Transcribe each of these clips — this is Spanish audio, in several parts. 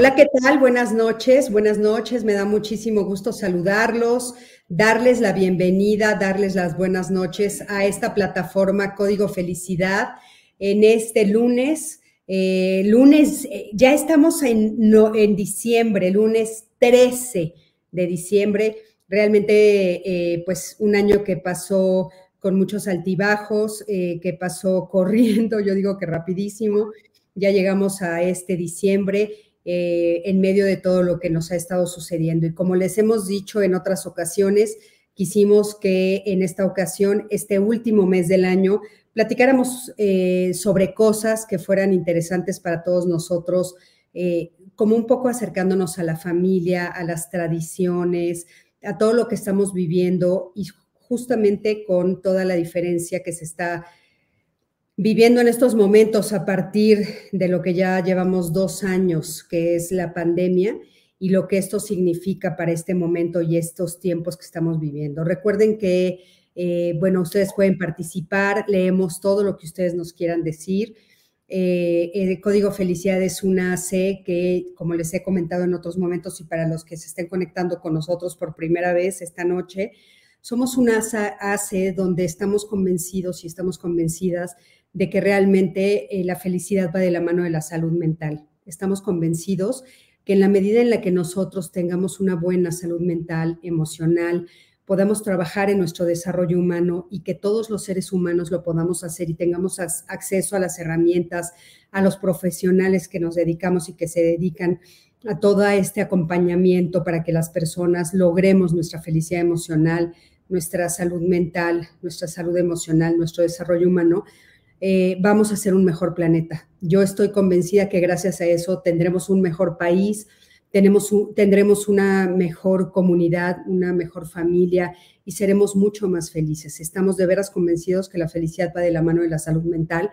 Hola, ¿qué tal? Buenas noches, buenas noches. Me da muchísimo gusto saludarlos, darles la bienvenida, darles las buenas noches a esta plataforma Código Felicidad en este lunes. Eh, lunes, eh, ya estamos en, en diciembre, lunes 13 de diciembre. Realmente, eh, pues un año que pasó con muchos altibajos, que pasó corriendo, yo digo que rapidísimo. Ya llegamos a este diciembre eh, en medio de todo lo que nos ha estado sucediendo. Y como les hemos dicho en otras ocasiones, quisimos que en esta ocasión, este último mes del año, platicáramos eh, sobre cosas que fueran interesantes para todos nosotros, eh, como un poco acercándonos a la familia, a las tradiciones, a todo lo que estamos viviendo y justamente con toda la diferencia que se está viviendo en estos momentos a partir de lo que ya llevamos dos años, que es la pandemia, y lo que esto significa para este momento y estos tiempos que estamos viviendo. Recuerden que, eh, bueno, ustedes pueden participar, leemos todo lo que ustedes nos quieran decir. Eh, el Código Felicidad es una AC que, como les he comentado en otros momentos y para los que se estén conectando con nosotros por primera vez esta noche, somos una AC donde estamos convencidos y estamos convencidas de que realmente eh, la felicidad va de la mano de la salud mental. Estamos convencidos que en la medida en la que nosotros tengamos una buena salud mental, emocional, podamos trabajar en nuestro desarrollo humano y que todos los seres humanos lo podamos hacer y tengamos acceso a las herramientas, a los profesionales que nos dedicamos y que se dedican a todo este acompañamiento para que las personas logremos nuestra felicidad emocional, nuestra salud mental, nuestra salud emocional, nuestro desarrollo humano, eh, vamos a ser un mejor planeta. Yo estoy convencida que gracias a eso tendremos un mejor país, tenemos tendremos una mejor comunidad, una mejor familia y seremos mucho más felices. Estamos de veras convencidos que la felicidad va de la mano de la salud mental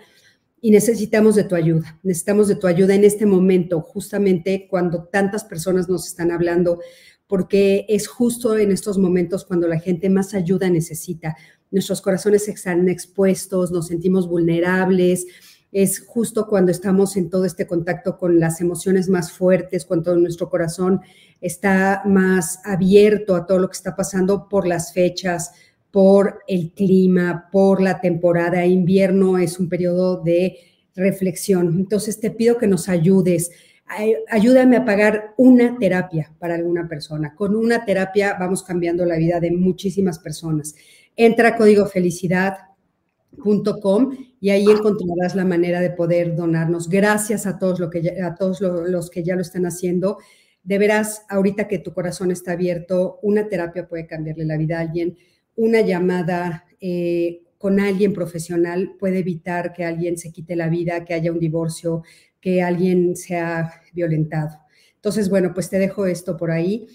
y necesitamos de tu ayuda. Necesitamos de tu ayuda en este momento, justamente cuando tantas personas nos están hablando, porque es justo en estos momentos cuando la gente más ayuda necesita nuestros corazones están expuestos, nos sentimos vulnerables. Es justo cuando estamos en todo este contacto con las emociones más fuertes, cuando nuestro corazón está más abierto a todo lo que está pasando por las fechas, por el clima, por la temporada. Invierno es un periodo de reflexión. Entonces te pido que nos ayudes. Ayúdame a pagar una terapia para alguna persona. Con una terapia vamos cambiando la vida de muchísimas personas entra a códigofelicidad.com y ahí encontrarás la manera de poder donarnos. Gracias a todos, lo que a todos los que ya lo están haciendo. De veras, ahorita que tu corazón está abierto, una terapia puede cambiarle la vida a alguien. Una llamada eh, con alguien profesional puede evitar que alguien se quite la vida, que haya un divorcio, que alguien sea violentado. Entonces, bueno, pues te dejo esto por ahí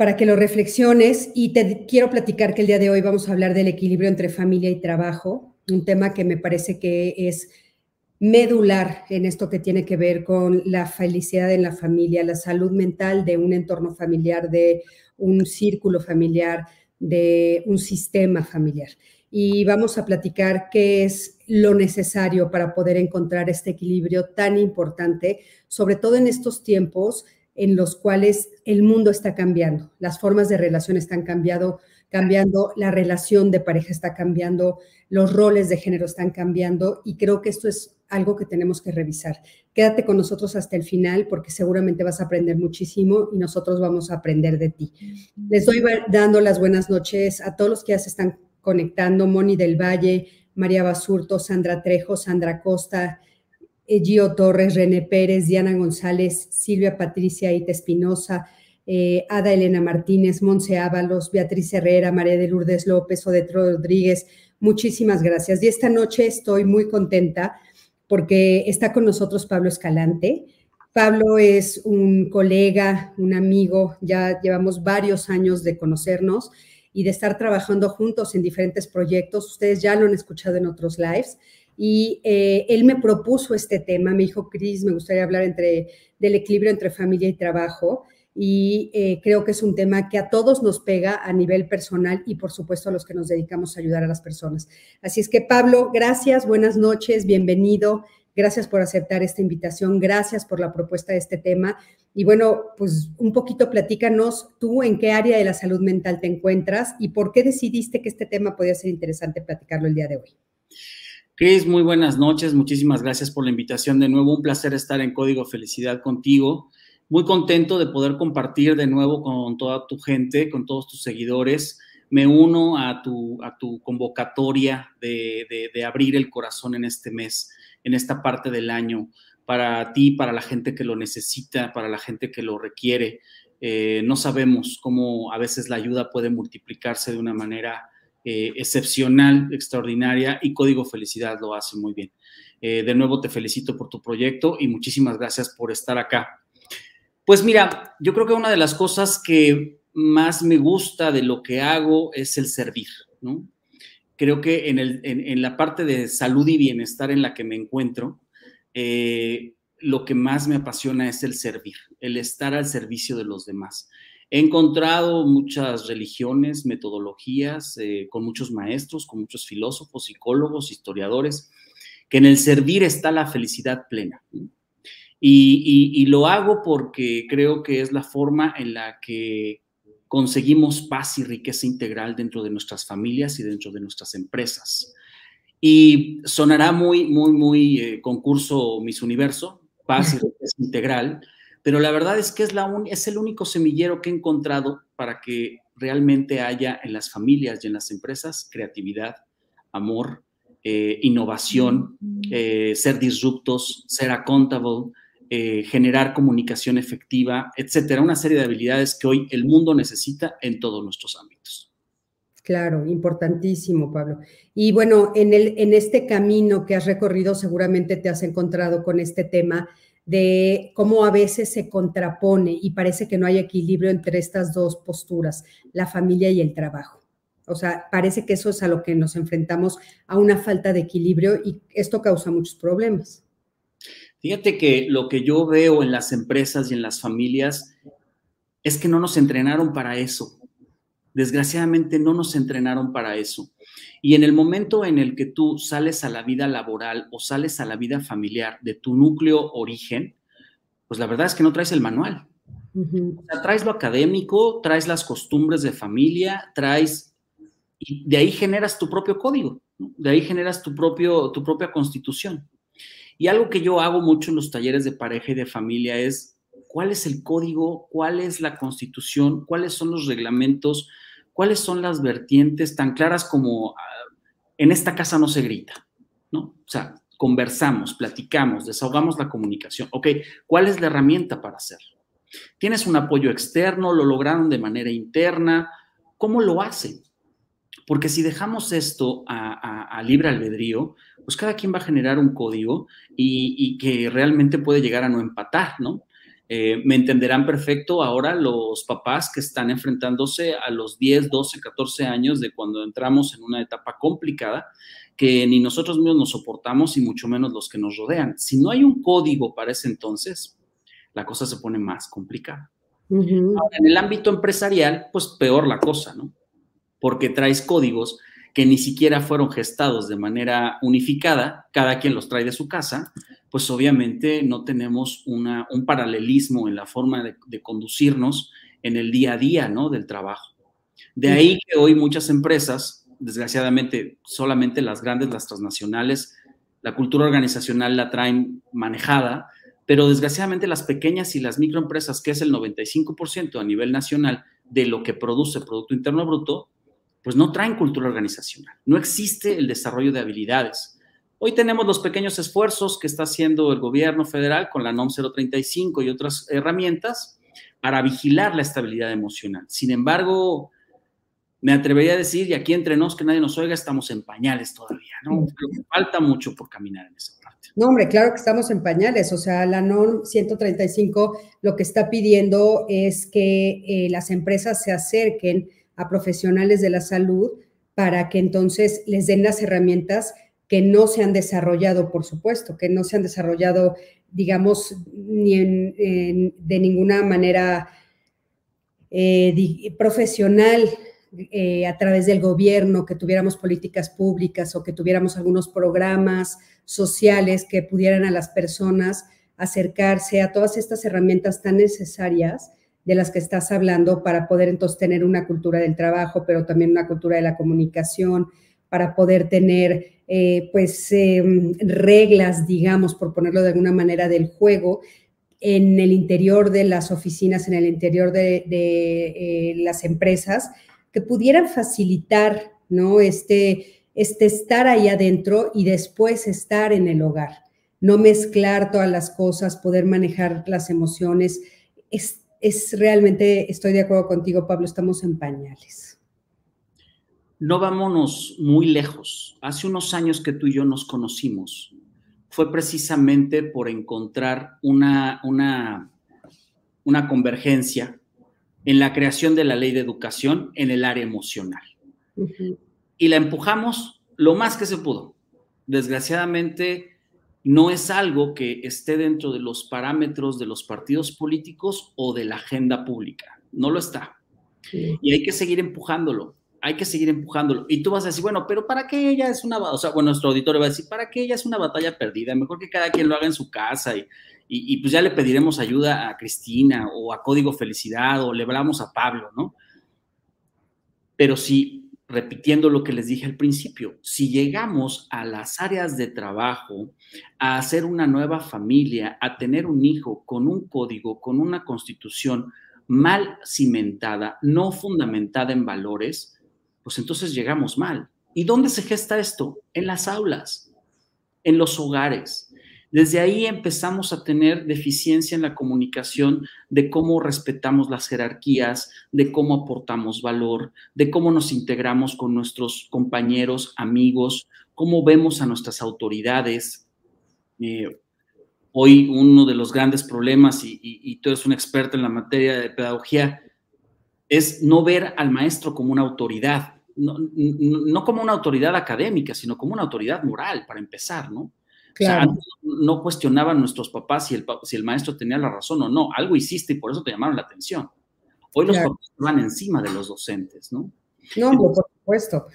para que lo reflexiones y te quiero platicar que el día de hoy vamos a hablar del equilibrio entre familia y trabajo, un tema que me parece que es medular en esto que tiene que ver con la felicidad en la familia, la salud mental de un entorno familiar, de un círculo familiar, de un sistema familiar. Y vamos a platicar qué es lo necesario para poder encontrar este equilibrio tan importante, sobre todo en estos tiempos en los cuales el mundo está cambiando, las formas de relación están cambiando, cambiando, la relación de pareja está cambiando, los roles de género están cambiando y creo que esto es algo que tenemos que revisar. Quédate con nosotros hasta el final porque seguramente vas a aprender muchísimo y nosotros vamos a aprender de ti. Les doy dando las buenas noches a todos los que ya se están conectando, Moni del Valle, María Basurto, Sandra Trejo, Sandra Costa, Gio Torres, René Pérez, Diana González, Silvia Patricia Ita Espinosa, eh, Ada Elena Martínez, Monse Ábalos, Beatriz Herrera, María de Lourdes López, Odetro Rodríguez. Muchísimas gracias. Y esta noche estoy muy contenta porque está con nosotros Pablo Escalante. Pablo es un colega, un amigo, ya llevamos varios años de conocernos y de estar trabajando juntos en diferentes proyectos. Ustedes ya lo han escuchado en otros lives. Y eh, él me propuso este tema, me dijo, Cris, me gustaría hablar entre, del equilibrio entre familia y trabajo y eh, creo que es un tema que a todos nos pega a nivel personal y por supuesto a los que nos dedicamos a ayudar a las personas. Así es que Pablo, gracias, buenas noches, bienvenido, gracias por aceptar esta invitación, gracias por la propuesta de este tema y bueno, pues un poquito platícanos tú en qué área de la salud mental te encuentras y por qué decidiste que este tema podía ser interesante platicarlo el día de hoy. Cris, muy buenas noches, muchísimas gracias por la invitación de nuevo, un placer estar en Código Felicidad contigo muy contento de poder compartir de nuevo con toda tu gente, con todos tus seguidores. Me uno a tu, a tu convocatoria de, abrir el corazón en este mes, en esta parte del año, para ti, para la gente que lo necesita, para la gente que lo requiere. Eh, no sabemos cómo a veces la ayuda puede multiplicarse de una manera eh, excepcional, extraordinaria, y Código Felicidad lo hace muy bien. Eh, de nuevo te felicito por tu proyecto y muchísimas gracias por estar acá. Pues mira, yo creo que una de las cosas que más me gusta de lo que hago es el servir, ¿no? Creo que en, la parte de salud y bienestar en la que me encuentro, eh, lo que más me apasiona es el servir, el estar al servicio de los demás. He encontrado muchas religiones, metodologías, eh, con muchos maestros, con muchos filósofos, psicólogos, historiadores, que en el servir está la felicidad plena. Y, lo hago porque creo que es la forma en la que conseguimos paz y riqueza integral dentro de nuestras familias y dentro de nuestras empresas. Y sonará muy, muy, muy eh, concurso Miss Universo, paz y riqueza integral, pero la verdad es que es, la es el único semillero que he encontrado para que realmente haya en las familias y en las empresas creatividad, amor, eh, innovación, eh, ser disruptos, ser accountable, eh, generar comunicación efectiva, etcétera. Una serie de habilidades que hoy el mundo necesita en todos nuestros ámbitos. Claro, importantísimo, Pablo. Y bueno, en, el, en este camino que has recorrido, seguramente te has encontrado con este tema de cómo a veces se contrapone y parece que no hay equilibrio entre estas dos posturas, la familia y el trabajo. O sea, parece que eso es a lo que nos enfrentamos, a una falta de equilibrio y esto causa muchos problemas. Fíjate que lo que yo veo en las empresas y en las familias es que no nos entrenaron para eso. Desgraciadamente no nos entrenaron para eso. Y en el momento en el que tú sales a la vida laboral o sales a la vida familiar de tu núcleo origen, pues la verdad es que no traes el manual. o sea, traes lo académico, traes las costumbres de familia, traes, y de ahí generas tu propio código, de ahí generas tu, propio, tu propia constitución. Y algo que yo hago mucho en los talleres de pareja y de familia es cuál es el código, cuál es la constitución, cuáles son los reglamentos, cuáles son las vertientes tan claras como ah, en esta casa no se grita, ¿no? O sea, conversamos, platicamos, desahogamos la comunicación. Ok, ¿cuál es la herramienta para hacerlo? ¿Tienes un apoyo externo? ¿Lo lograron de manera interna? ¿Cómo lo hacen? Porque si dejamos esto a, libre albedrío, pues cada quien va a generar un código y, que realmente puede llegar a no empatar, ¿no? Eh, me entenderán perfecto ahora los papás que están enfrentándose a los 10, 12, 14 años de cuando entramos en una etapa complicada que ni nosotros mismos nos soportamos y mucho menos los que nos rodean. Si no hay un código para ese entonces, la cosa se pone más complicada. en el ámbito empresarial, pues peor la cosa, ¿no? porque traes códigos que ni siquiera fueron gestados de manera unificada, cada quien los trae de su casa, pues obviamente no tenemos una, un paralelismo en la forma de, conducirnos en el día a día ¿no? del trabajo. De ahí que hoy muchas empresas, desgraciadamente solamente las grandes, las transnacionales, la cultura organizacional la traen manejada, pero desgraciadamente las pequeñas y las microempresas, que es el 95% a nivel nacional de lo que produce Producto Interno Bruto, pues no traen cultura organizacional. No existe el desarrollo de habilidades. Hoy tenemos los pequeños esfuerzos que está haciendo el gobierno federal con la NOM 035 y otras herramientas para vigilar la estabilidad emocional. Sin embargo, me atrevería a decir, y aquí entre nos, que nadie nos oiga, estamos en pañales todavía, ¿no? falta mucho por caminar en esa parte. No, hombre, claro que estamos en pañales. O sea, la NOM 135 lo que está pidiendo es que eh, las empresas se acerquen a profesionales de la salud para que entonces les den las herramientas que no se han desarrollado, por supuesto, que no se han desarrollado, digamos, ni de ninguna manera eh, profesional eh, a través del gobierno, que tuviéramos políticas públicas o que tuviéramos algunos programas sociales que pudieran a las personas acercarse a todas estas herramientas tan necesarias de las que estás hablando para poder entonces tener una cultura del trabajo, pero también una cultura de la comunicación, para poder tener eh, pues em, reglas, digamos, por ponerlo de alguna manera, del juego en el interior de las oficinas, en el interior de, eh, las empresas, que pudieran facilitar, ¿no? Este, este estar ahí adentro y después estar en el hogar, no mezclar todas las cosas, poder manejar las emociones. Es, es realmente, estoy de acuerdo contigo, Pablo, estamos en pañales. No vámonos muy lejos. Hace unos años que tú y yo nos conocimos, fue precisamente por encontrar una, una, una convergencia en la creación de la ley de educación en el área emocional. Y la empujamos lo más que se pudo. Desgraciadamente, no es algo que esté dentro de los parámetros de los partidos políticos o de la agenda pública. No lo está. Y hay que seguir empujándolo hay que seguir empujándolo. Y tú vas a decir, bueno, pero ¿para qué ella es una, o sea, bueno, nuestro auditorio va a decir, ¿para qué ella es una batalla perdida? Mejor que cada quien lo haga en su casa y, y, pues ya le pediremos ayuda a Cristina o a Código Felicidad o le hablamos a Pablo, ¿no? Pero si, repitiendo lo que les dije al principio, si llegamos a las áreas de trabajo, a hacer una nueva familia, a tener un hijo con un código, con una constitución mal cimentada, no fundamentada en valores, pues entonces llegamos mal. ¿Y dónde se gesta esto? En las aulas, en los hogares. Desde ahí empezamos a tener deficiencia en la comunicación de cómo respetamos las jerarquías, de cómo aportamos valor, de cómo nos integramos con nuestros compañeros, amigos, cómo vemos a nuestras autoridades. Eh, hoy uno de los grandes problemas, y, y tú eres un experto en la materia de pedagogía, es no ver al maestro como una autoridad, no, como una autoridad académica, sino como una autoridad moral, para empezar, ¿no? Claro. no cuestionaban nuestros papás si el, si el maestro tenía la razón o no, algo hiciste y por eso te llamaron la atención. Hoy los papás van encima de los docentes, ¿no? No, por supuesto.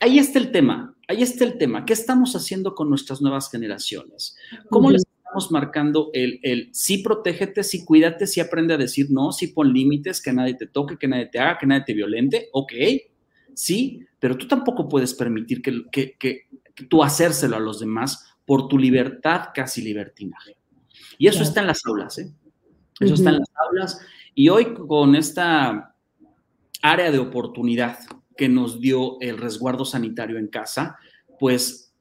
Ahí está el tema, ahí está el tema. ¿Qué estamos haciendo con nuestras nuevas generaciones? ¿Cómo les estamos marcando el, el sí protégete, sí cuídate, sí aprende a decir no, sí pon límites, que nadie te toque, que nadie te haga, que nadie te violente? Ok, sí, pero tú tampoco puedes permitir que, que, que, tú hacérselo a los demás por tu libertad casi libertinaje. Y eso está en las aulas, ¿eh? Eso está en las aulas. Y hoy con esta área de oportunidad que nos dio el resguardo sanitario en casa, pues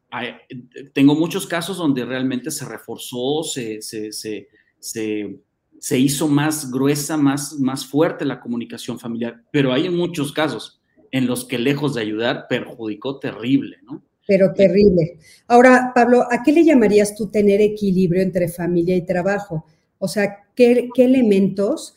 tengo muchos casos donde realmente se reforzó, se, se, se, se, hizo más gruesa, más, más fuerte la comunicación familiar, pero hay muchos casos en los que lejos de ayudar perjudicó terrible, ¿no? Pero terrible. Ahora, Pablo, ¿a qué le llamarías tú tener equilibrio entre familia y trabajo? O sea, ¿qué, elementos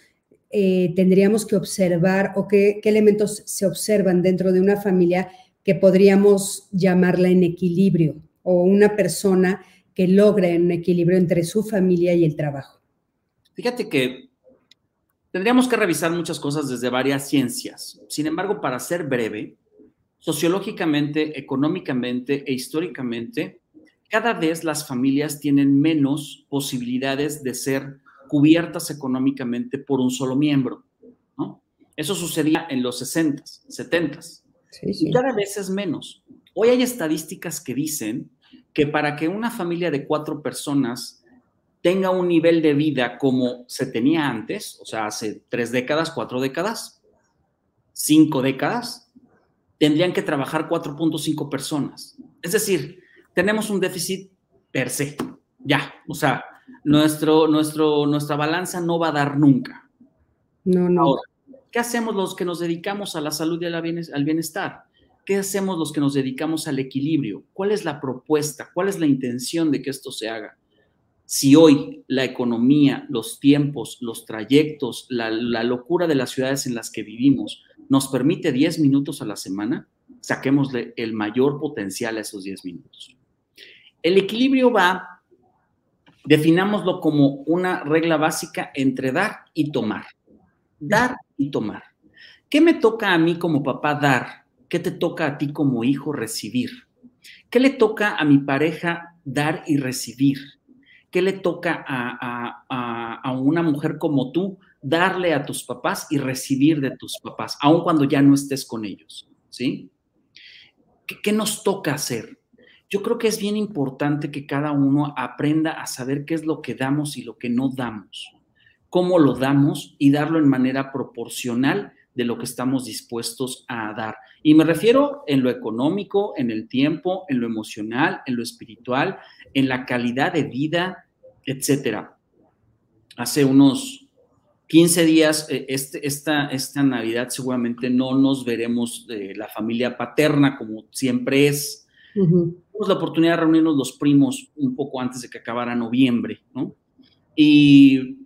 eh, tendríamos que observar o qué, elementos se observan dentro de una familia que podríamos llamarla en equilibrio o una persona que logre un equilibrio entre su familia y el trabajo? Fíjate que Tendríamos que revisar muchas cosas desde varias ciencias. Sin embargo, para ser breve, sociológicamente, económicamente e históricamente, cada vez las familias tienen menos posibilidades de ser cubiertas económicamente por un solo miembro. Eso sucedía en los 60, 70. Y cada vez es menos. Hoy hay estadísticas que dicen que para que una familia de cuatro personas tenga un nivel de vida como se tenía antes, o sea, hace tres décadas, cuatro décadas, cinco décadas, tendrían que trabajar 4.5 personas. Es decir, tenemos un déficit per se, ya, o sea, nuestro, nuestro, nuestra balanza no va a dar nunca. No, no. Ahora, ¿qué hacemos los que nos dedicamos a la salud y al bienestar? ¿Qué hacemos los que nos dedicamos al equilibrio? ¿Cuál es la propuesta? ¿Cuál es la intención de que esto se haga? Si hoy la economía, los tiempos, los trayectos, la, locura de las ciudades en las que vivimos nos permite 10 minutos a la semana, saquémosle el mayor potencial a esos 10 minutos. El equilibrio va, definámoslo como una regla básica entre dar y tomar. Dar y tomar. ¿Qué me toca a mí como papá dar? ¿Qué te toca a ti como hijo recibir? ¿Qué le toca a mi pareja dar y recibir? ¿Qué le toca a, una mujer como tú darle a tus papás y recibir de tus papás, aun cuando ya no estés con ellos? ¿Sí? ¿Qué, ¿Qué nos toca hacer? Yo creo que es bien importante que cada uno aprenda a saber qué es lo que damos y lo que no damos, cómo lo damos y darlo en manera proporcional de lo que estamos dispuestos a dar. Y me refiero en lo económico, en el tiempo, en lo emocional, en lo espiritual, en la calidad de vida, etcétera. Hace unos 15 días, eh, este, esta, esta Navidad seguramente no nos veremos de la familia paterna como siempre es. Tuvimos la oportunidad de reunirnos los primos un poco antes de que acabara noviembre, ¿no? Y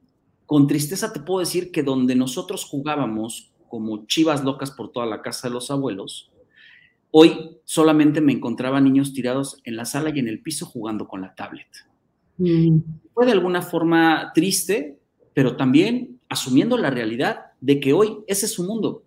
con tristeza te puedo decir que donde nosotros jugábamos como chivas locas por toda la casa de los abuelos, hoy solamente me encontraba niños tirados en la sala y en el piso jugando con la tablet. Mm. Fue de alguna forma triste, pero también asumiendo la realidad de que hoy ese es su mundo.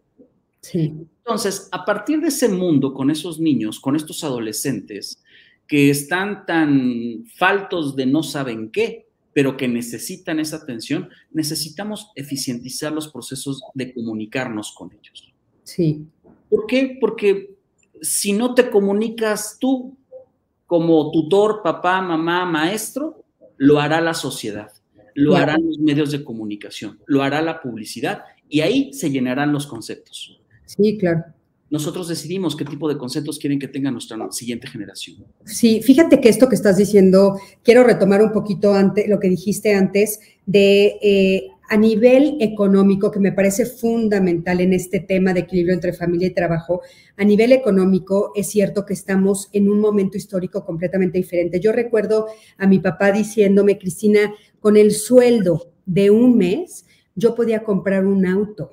Entonces, a partir de ese mundo, con esos niños, con estos adolescentes que están tan faltos de no saben qué, pero que necesitan esa atención, necesitamos eficientizar los procesos de comunicarnos con ellos. Sí. ¿Por qué? Porque si no te comunicas tú como tutor, papá, mamá, maestro, lo hará la sociedad, lo harán los medios de comunicación, lo hará la publicidad y ahí se llenarán los conceptos. Sí, claro nosotros decidimos qué tipo de conceptos quieren que tenga nuestra siguiente generación. Sí, fíjate que esto que estás diciendo, quiero retomar un poquito antes, lo que dijiste antes de eh, a nivel económico, que me parece fundamental en este tema de equilibrio entre familia y trabajo, a nivel económico es cierto que estamos en un momento histórico completamente diferente. Yo recuerdo a mi papá diciéndome, Cristina, con el sueldo de un mes, yo podía comprar un auto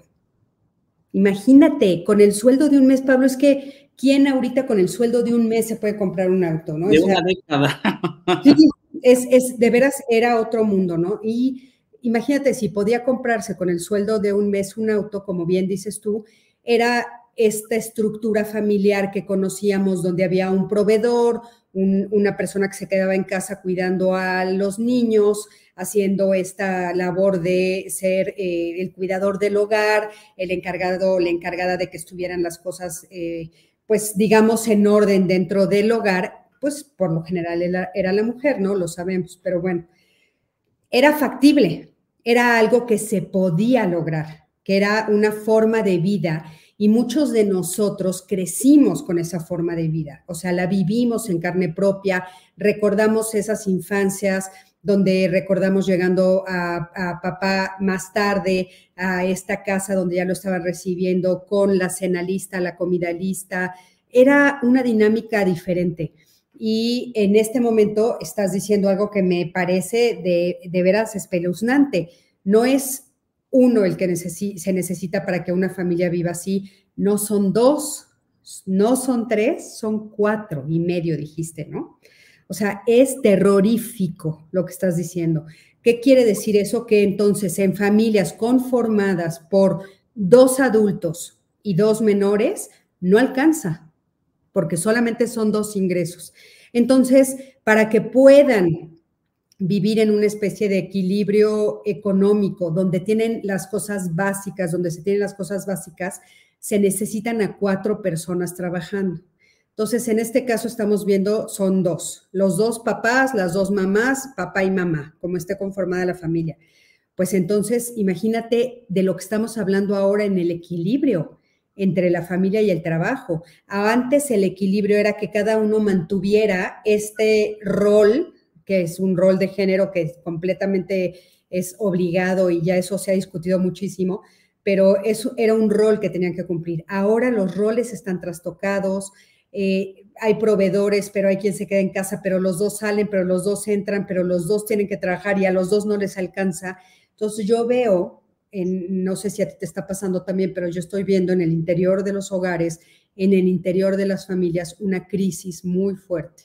Imagínate, con el sueldo de un mes, Pablo, es que ¿quién ahorita con el sueldo de un mes se puede comprar un auto, no? De una década. Sí, es, es, de veras era otro mundo, ¿no? Y imagínate, si podía comprarse con el sueldo de un mes un auto, como bien dices tú, era esta estructura familiar que conocíamos donde había un proveedor, una persona que se quedaba en casa cuidando a los niños, haciendo esta labor de ser eh, el cuidador del hogar, el encargado, la encargada de que estuvieran las cosas, eh, pues digamos, en orden dentro del hogar, pues por lo general era, era la mujer, ¿no? Lo sabemos, pero bueno, era factible, era algo que se podía lograr, que era una forma de vida y muchos de nosotros crecimos con esa forma de vida, o sea, la vivimos en carne propia, recordamos esas infancias donde recordamos llegando a, papá más tarde a esta casa donde ya lo estaban recibiendo con la cena lista, la comida lista. Era una dinámica diferente. Y en este momento estás diciendo algo que me parece de, de veras espeluznante. No es uno el que se necesita para que una familia viva así, no son dos, no son tres, son cuatro y medio, dijiste, ¿no? O sea, es terrorífico lo que estás diciendo. ¿Qué quiere decir eso? Que entonces en familias conformadas por dos adultos y dos menores, no alcanza, porque solamente son dos ingresos. Entonces, para que puedan vivir en una especie de equilibrio económico, donde tienen las cosas básicas, donde se tienen las cosas básicas, se necesitan a cuatro personas trabajando. Entonces, en este caso estamos viendo, son dos, los dos papás, las dos mamás, papá y mamá, como esté conformada la familia. Pues entonces, imagínate de lo que estamos hablando ahora en el equilibrio entre la familia y el trabajo. Antes el equilibrio era que cada uno mantuviera este rol, que es un rol de género que completamente es obligado y ya eso se ha discutido muchísimo, pero eso era un rol que tenían que cumplir. Ahora los roles están trastocados, eh, hay proveedores, pero hay quien se queda en casa, pero los dos salen, pero los dos entran, pero los dos tienen que trabajar y a los dos no les alcanza. Entonces yo veo, en, no sé si a ti te está pasando también, pero yo estoy viendo en el interior de los hogares, en el interior de las familias, una crisis muy fuerte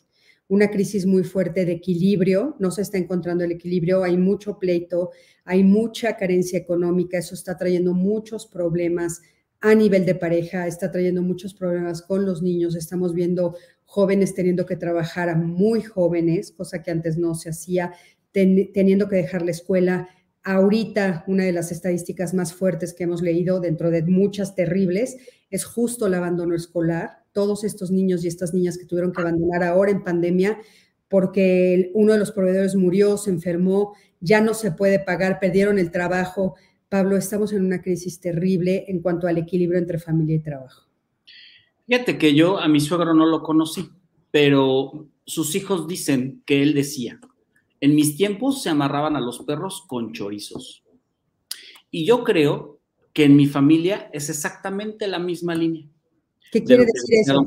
una crisis muy fuerte de equilibrio, no se está encontrando el equilibrio, hay mucho pleito, hay mucha carencia económica, eso está trayendo muchos problemas a nivel de pareja, está trayendo muchos problemas con los niños, estamos viendo jóvenes teniendo que trabajar a muy jóvenes, cosa que antes no se hacía, teniendo que dejar la escuela. Ahorita una de las estadísticas más fuertes que hemos leído, dentro de muchas terribles, es justo el abandono escolar. Todos estos niños y estas niñas que tuvieron que abandonar ahora en pandemia porque uno de los proveedores murió, se enfermó, ya no se puede pagar, perdieron el trabajo, Pablo, estamos en una crisis terrible en cuanto al equilibrio entre familia y trabajo. Fíjate que yo a mi suegro no lo conocí, pero sus hijos dicen que él decía, en mis tiempos se amarraban a los perros con chorizos. Y yo creo que en mi familia es exactamente la misma línea. ¿Qué quiere decir eso?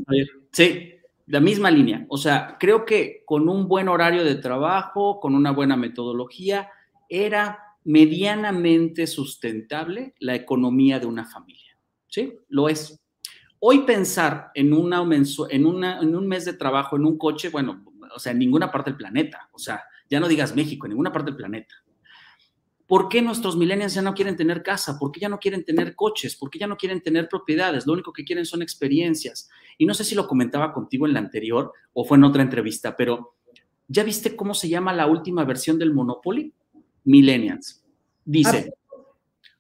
Sí, la misma línea. O sea, creo que con un buen horario de trabajo, con una buena metodología, era medianamente sustentable la economía de una familia. ¿Sí? Lo es. Hoy pensar en, una, en, un mes de trabajo, en un coche, bueno, o sea, en ninguna parte del planeta, o sea, ya no digas México, en ninguna parte del planeta. ¿Por qué nuestros millennials ya no quieren tener casa? ¿Por qué ya no quieren tener coches? ¿Por qué ya no quieren tener propiedades? Lo único que quieren son experiencias. Y no sé si lo comentaba contigo en la anterior o fue en otra entrevista, pero ¿ya viste cómo se llama la última versión del Monopoly? Millennials. Dice,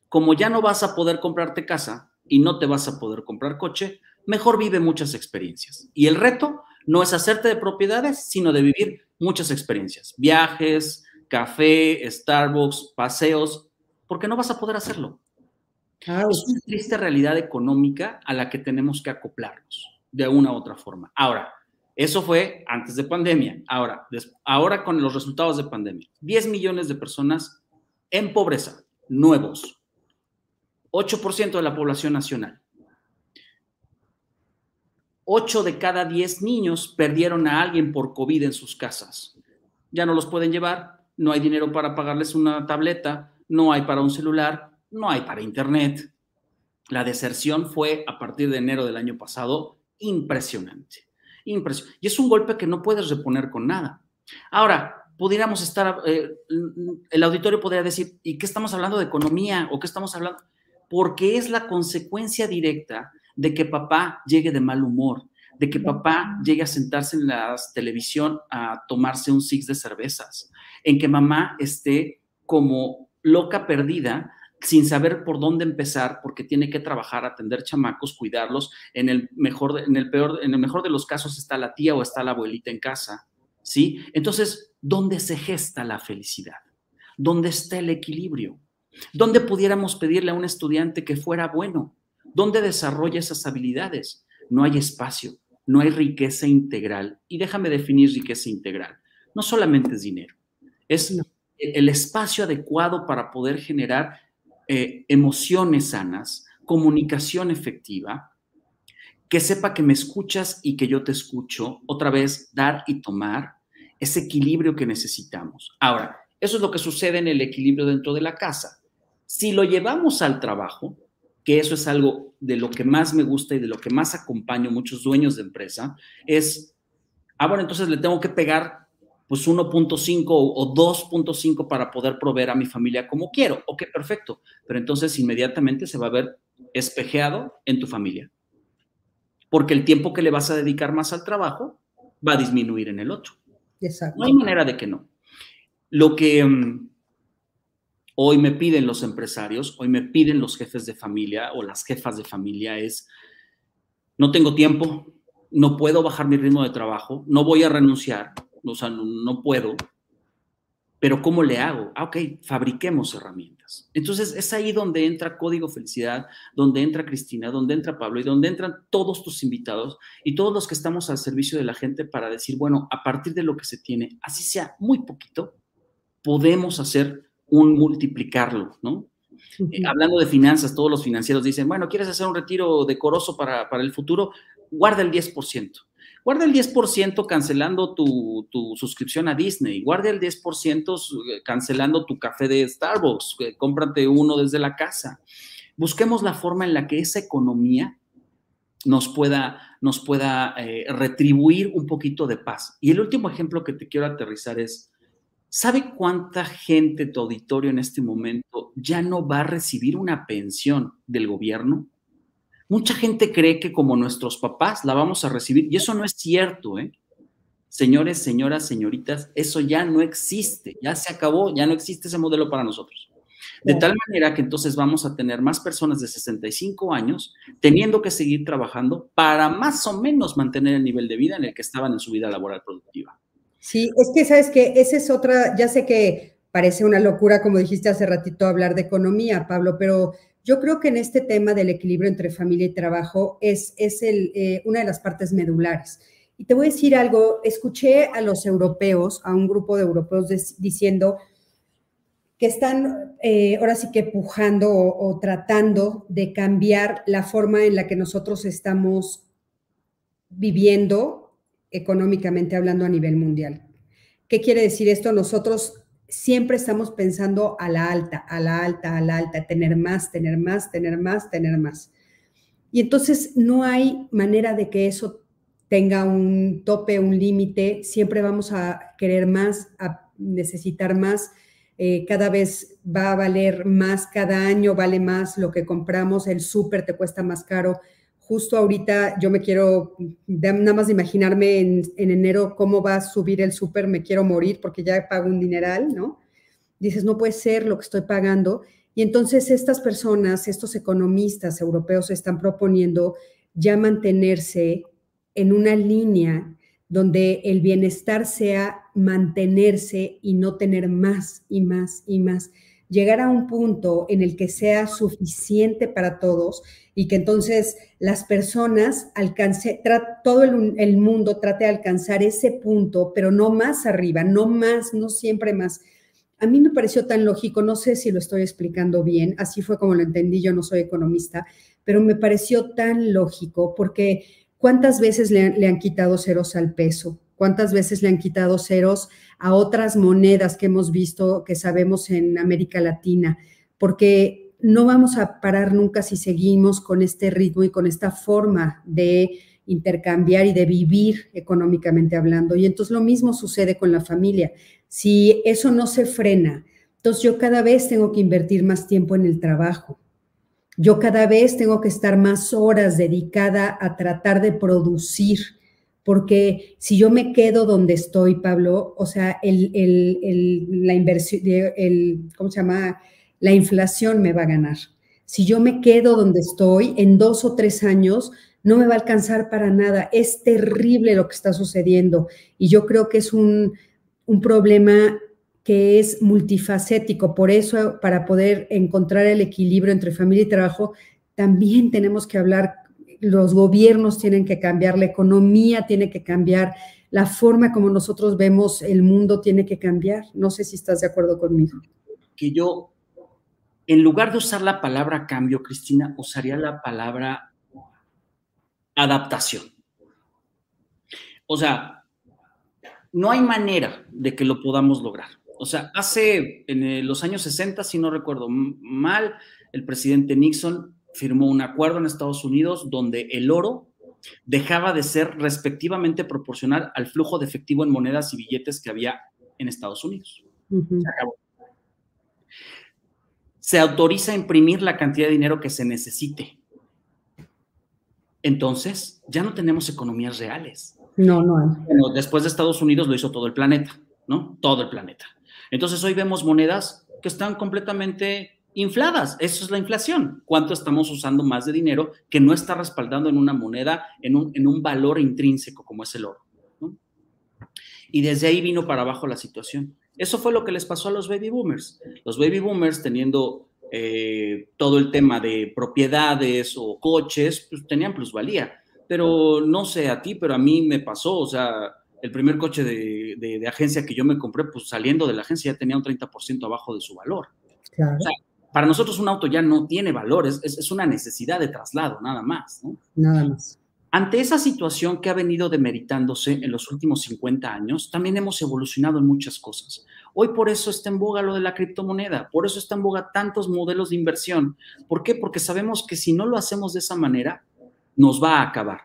como ya no vas a poder comprarte casa y no te vas a poder comprar coche, mejor vive muchas experiencias. Y el reto no es hacerte de propiedades, sino de vivir muchas experiencias. Viajes, café, Starbucks, paseos, porque no vas a poder hacerlo. Es una triste realidad económica a la que tenemos que acoplarnos de una u otra forma. Ahora, eso fue antes de pandemia. Ahora, ahora con los resultados de pandemia, 10 millones de personas en pobreza, nuevos, 8% de la población nacional. 8 de cada 10 niños perdieron a alguien por COVID en sus casas. Ya no los pueden llevar, no hay dinero para pagarles una tableta, no hay para un celular, no hay para internet. La deserción fue a partir de enero del año pasado impresionante. Y es un golpe que no puedes reponer con nada. Ahora, pudiéramos estar, eh, el auditorio podría decir, ¿y qué estamos hablando de economía o qué estamos hablando? Porque es la consecuencia directa de que papá llegue de mal humor, de que papá llegue a sentarse en la televisión a tomarse un six de cervezas, en que mamá esté como loca perdida sin saber por dónde empezar, porque tiene que trabajar, atender chamacos, cuidarlos. En el mejor, en el peor, en el mejor de los casos está la tía o está la abuelita en casa, ¿sí? Entonces, ¿dónde se gesta la felicidad? ¿Dónde está el equilibrio? ¿Dónde pudiéramos pedirle a un estudiante que fuera bueno? ¿Dónde desarrolla esas habilidades? No hay espacio, no hay riqueza integral. Y déjame definir riqueza integral. No solamente es dinero, es el espacio adecuado para poder generar eh, emociones sanas, comunicación efectiva, que sepa que me escuchas y que yo te escucho, otra vez dar y tomar ese equilibrio que necesitamos. Ahora, eso es lo que sucede en el equilibrio dentro de la casa. Si lo llevamos al trabajo, que eso es algo de lo que más me gusta y de lo que más acompaño muchos dueños de empresa, es, ah, bueno, entonces le tengo que pegar pues 1.5 o 2.5 para poder proveer a mi familia como quiero. Ok, perfecto. Pero entonces inmediatamente se va a ver espejeado en tu familia. Porque el tiempo que le vas a dedicar más al trabajo va a disminuir en el otro. Exacto. No hay manera de que no. Lo que mm, hoy me piden los empresarios, hoy me piden los jefes de familia o las jefas de familia es, no tengo tiempo, no puedo bajar mi ritmo de trabajo, no voy a renunciar, o sea, no, puedo, pero ¿cómo le hago? Ah, ok, fabriquemos herramientas. Entonces es ahí donde entra Código Felicidad, donde entra Cristina, donde entra Pablo y donde entran todos tus invitados y todos los que estamos al servicio de la gente para decir, bueno, a partir de lo que se tiene, así sea muy poquito, podemos hacer un multiplicarlo, ¿no? Eh, hablando de finanzas, todos los financieros dicen, bueno, ¿quieres hacer un retiro decoroso para, para el futuro? Guarda el 10%. Guarda el 10% cancelando tu, suscripción a Disney, guarda el 10% cancelando tu café de Starbucks, cómprate uno desde la casa. Busquemos la forma en la que esa economía nos pueda, nos pueda eh, retribuir un poquito de paz. Y el último ejemplo que te quiero aterrizar es, ¿sabe cuánta gente tu auditorio en este momento ya no va a recibir una pensión del gobierno? Mucha gente cree que como nuestros papás la vamos a recibir y eso no es cierto, ¿eh? Señores, señoras, señoritas, eso ya no existe, ya se acabó, ya no existe ese modelo para nosotros. De tal manera que entonces vamos a tener más personas de 65 años teniendo que seguir trabajando para más o menos mantener el nivel de vida en el que estaban en su vida laboral productiva. Sí, es que sabes que esa es otra, ya sé que parece una locura, como dijiste hace ratito, hablar de economía, Pablo, pero yo creo que en este tema del equilibrio entre familia y trabajo es, es el, eh, una de las partes medulares. Y te voy a decir algo, escuché a los europeos, a un grupo de europeos diciendo, que están eh, ahora sí que pujando o, tratando de cambiar la forma en la que nosotros estamos viviendo económicamente hablando a nivel mundial. ¿Qué quiere decir esto? Nosotros siempre estamos pensando a la alta, a la alta, a la alta, tener más, tener más, tener más, tener más. Y entonces no hay manera de que eso tenga un tope, un límite. Siempre vamos a querer más, a necesitar más eh, cada vez va a valer más, cada año vale más lo que compramos, el súper te cuesta más caro. Justo ahorita yo me quiero, nada más de imaginarme en, enero cómo va a subir el súper, me quiero morir porque ya pago un dineral, ¿no? Dices, no puede ser lo que estoy pagando. Y entonces estas personas, estos economistas europeos están proponiendo ya mantenerse en una línea donde el bienestar sea mantenerse y no tener más y más y más. Llegar a un punto en el que sea suficiente para todos y que entonces las personas alcance, todo el, mundo trate de alcanzar ese punto, pero no más arriba, no más, no siempre más. A mí me pareció tan lógico, no sé si lo estoy explicando bien, así fue como lo entendí, yo no soy economista, pero me pareció tan lógico porque ¿cuántas veces le, le han quitado ceros al peso? Cuántas veces le han quitado ceros a otras monedas que hemos visto, que sabemos en América Latina, porque no vamos a parar nunca si seguimos con este ritmo y con esta forma de intercambiar y de vivir económicamente hablando. Y entonces lo mismo sucede con la familia. Si eso no se frena, entonces yo cada vez tengo que invertir más tiempo en el trabajo. Yo cada vez tengo que estar más horas dedicada a tratar de producir porque si yo me quedo donde estoy, Pablo, o sea, la inversión, ¿cómo se llama? La inflación me va a ganar. Si yo me quedo donde estoy, en dos o tres años, no me va a alcanzar para nada. Es terrible lo que está sucediendo y yo creo que es un, un problema que es multifacético. Por eso, para poder encontrar el equilibrio entre familia y trabajo, también tenemos que hablar los gobiernos tienen que cambiar, la economía tiene que cambiar, la forma como nosotros vemos el mundo tiene que cambiar. No sé si estás de acuerdo conmigo. Que yo, en lugar de usar la palabra cambio, Cristina, usaría la palabra adaptación. O sea, no hay manera de que lo podamos lograr. O sea, hace en los años 60, si no recuerdo mal, el presidente Nixon firmó un acuerdo en Estados Unidos donde el oro dejaba de ser respectivamente proporcional al flujo de efectivo en monedas y billetes que había en Estados Unidos. Se acabó. Se autoriza a imprimir la cantidad de dinero que se necesite. Entonces, ya no tenemos economías reales. No, no hay. después de Estados Unidos lo hizo todo el planeta, ¿no? Todo el planeta. Entonces, hoy vemos monedas que están completamente infladas. Eso es la inflación. ¿Cuánto estamos usando más de dinero que no está respaldando en una moneda, en un, valor intrínseco como es el oro? Y desde ahí vino para abajo la situación. Eso fue lo que les pasó a los baby boomers. Los baby boomers teniendo eh, todo el tema de propiedades o coches, pues tenían plusvalía. Pero no sé a ti, pero a mí me pasó, o sea, el primer coche de, agencia que yo me compré, pues saliendo de la agencia ya tenía un 30% abajo de su valor. Claro para nosotros un auto ya no tiene valor, es, una necesidad de traslado, nada más. ¿no? Nada más. ante esa situación que ha venido demeritándose en los últimos 50 años, también hemos evolucionado en muchas cosas. Hoy por eso está en boga lo de la criptomoneda, por eso está en boga tantos modelos de inversión. ¿Por qué? Porque sabemos que si no lo hacemos de esa manera, nos va a acabar.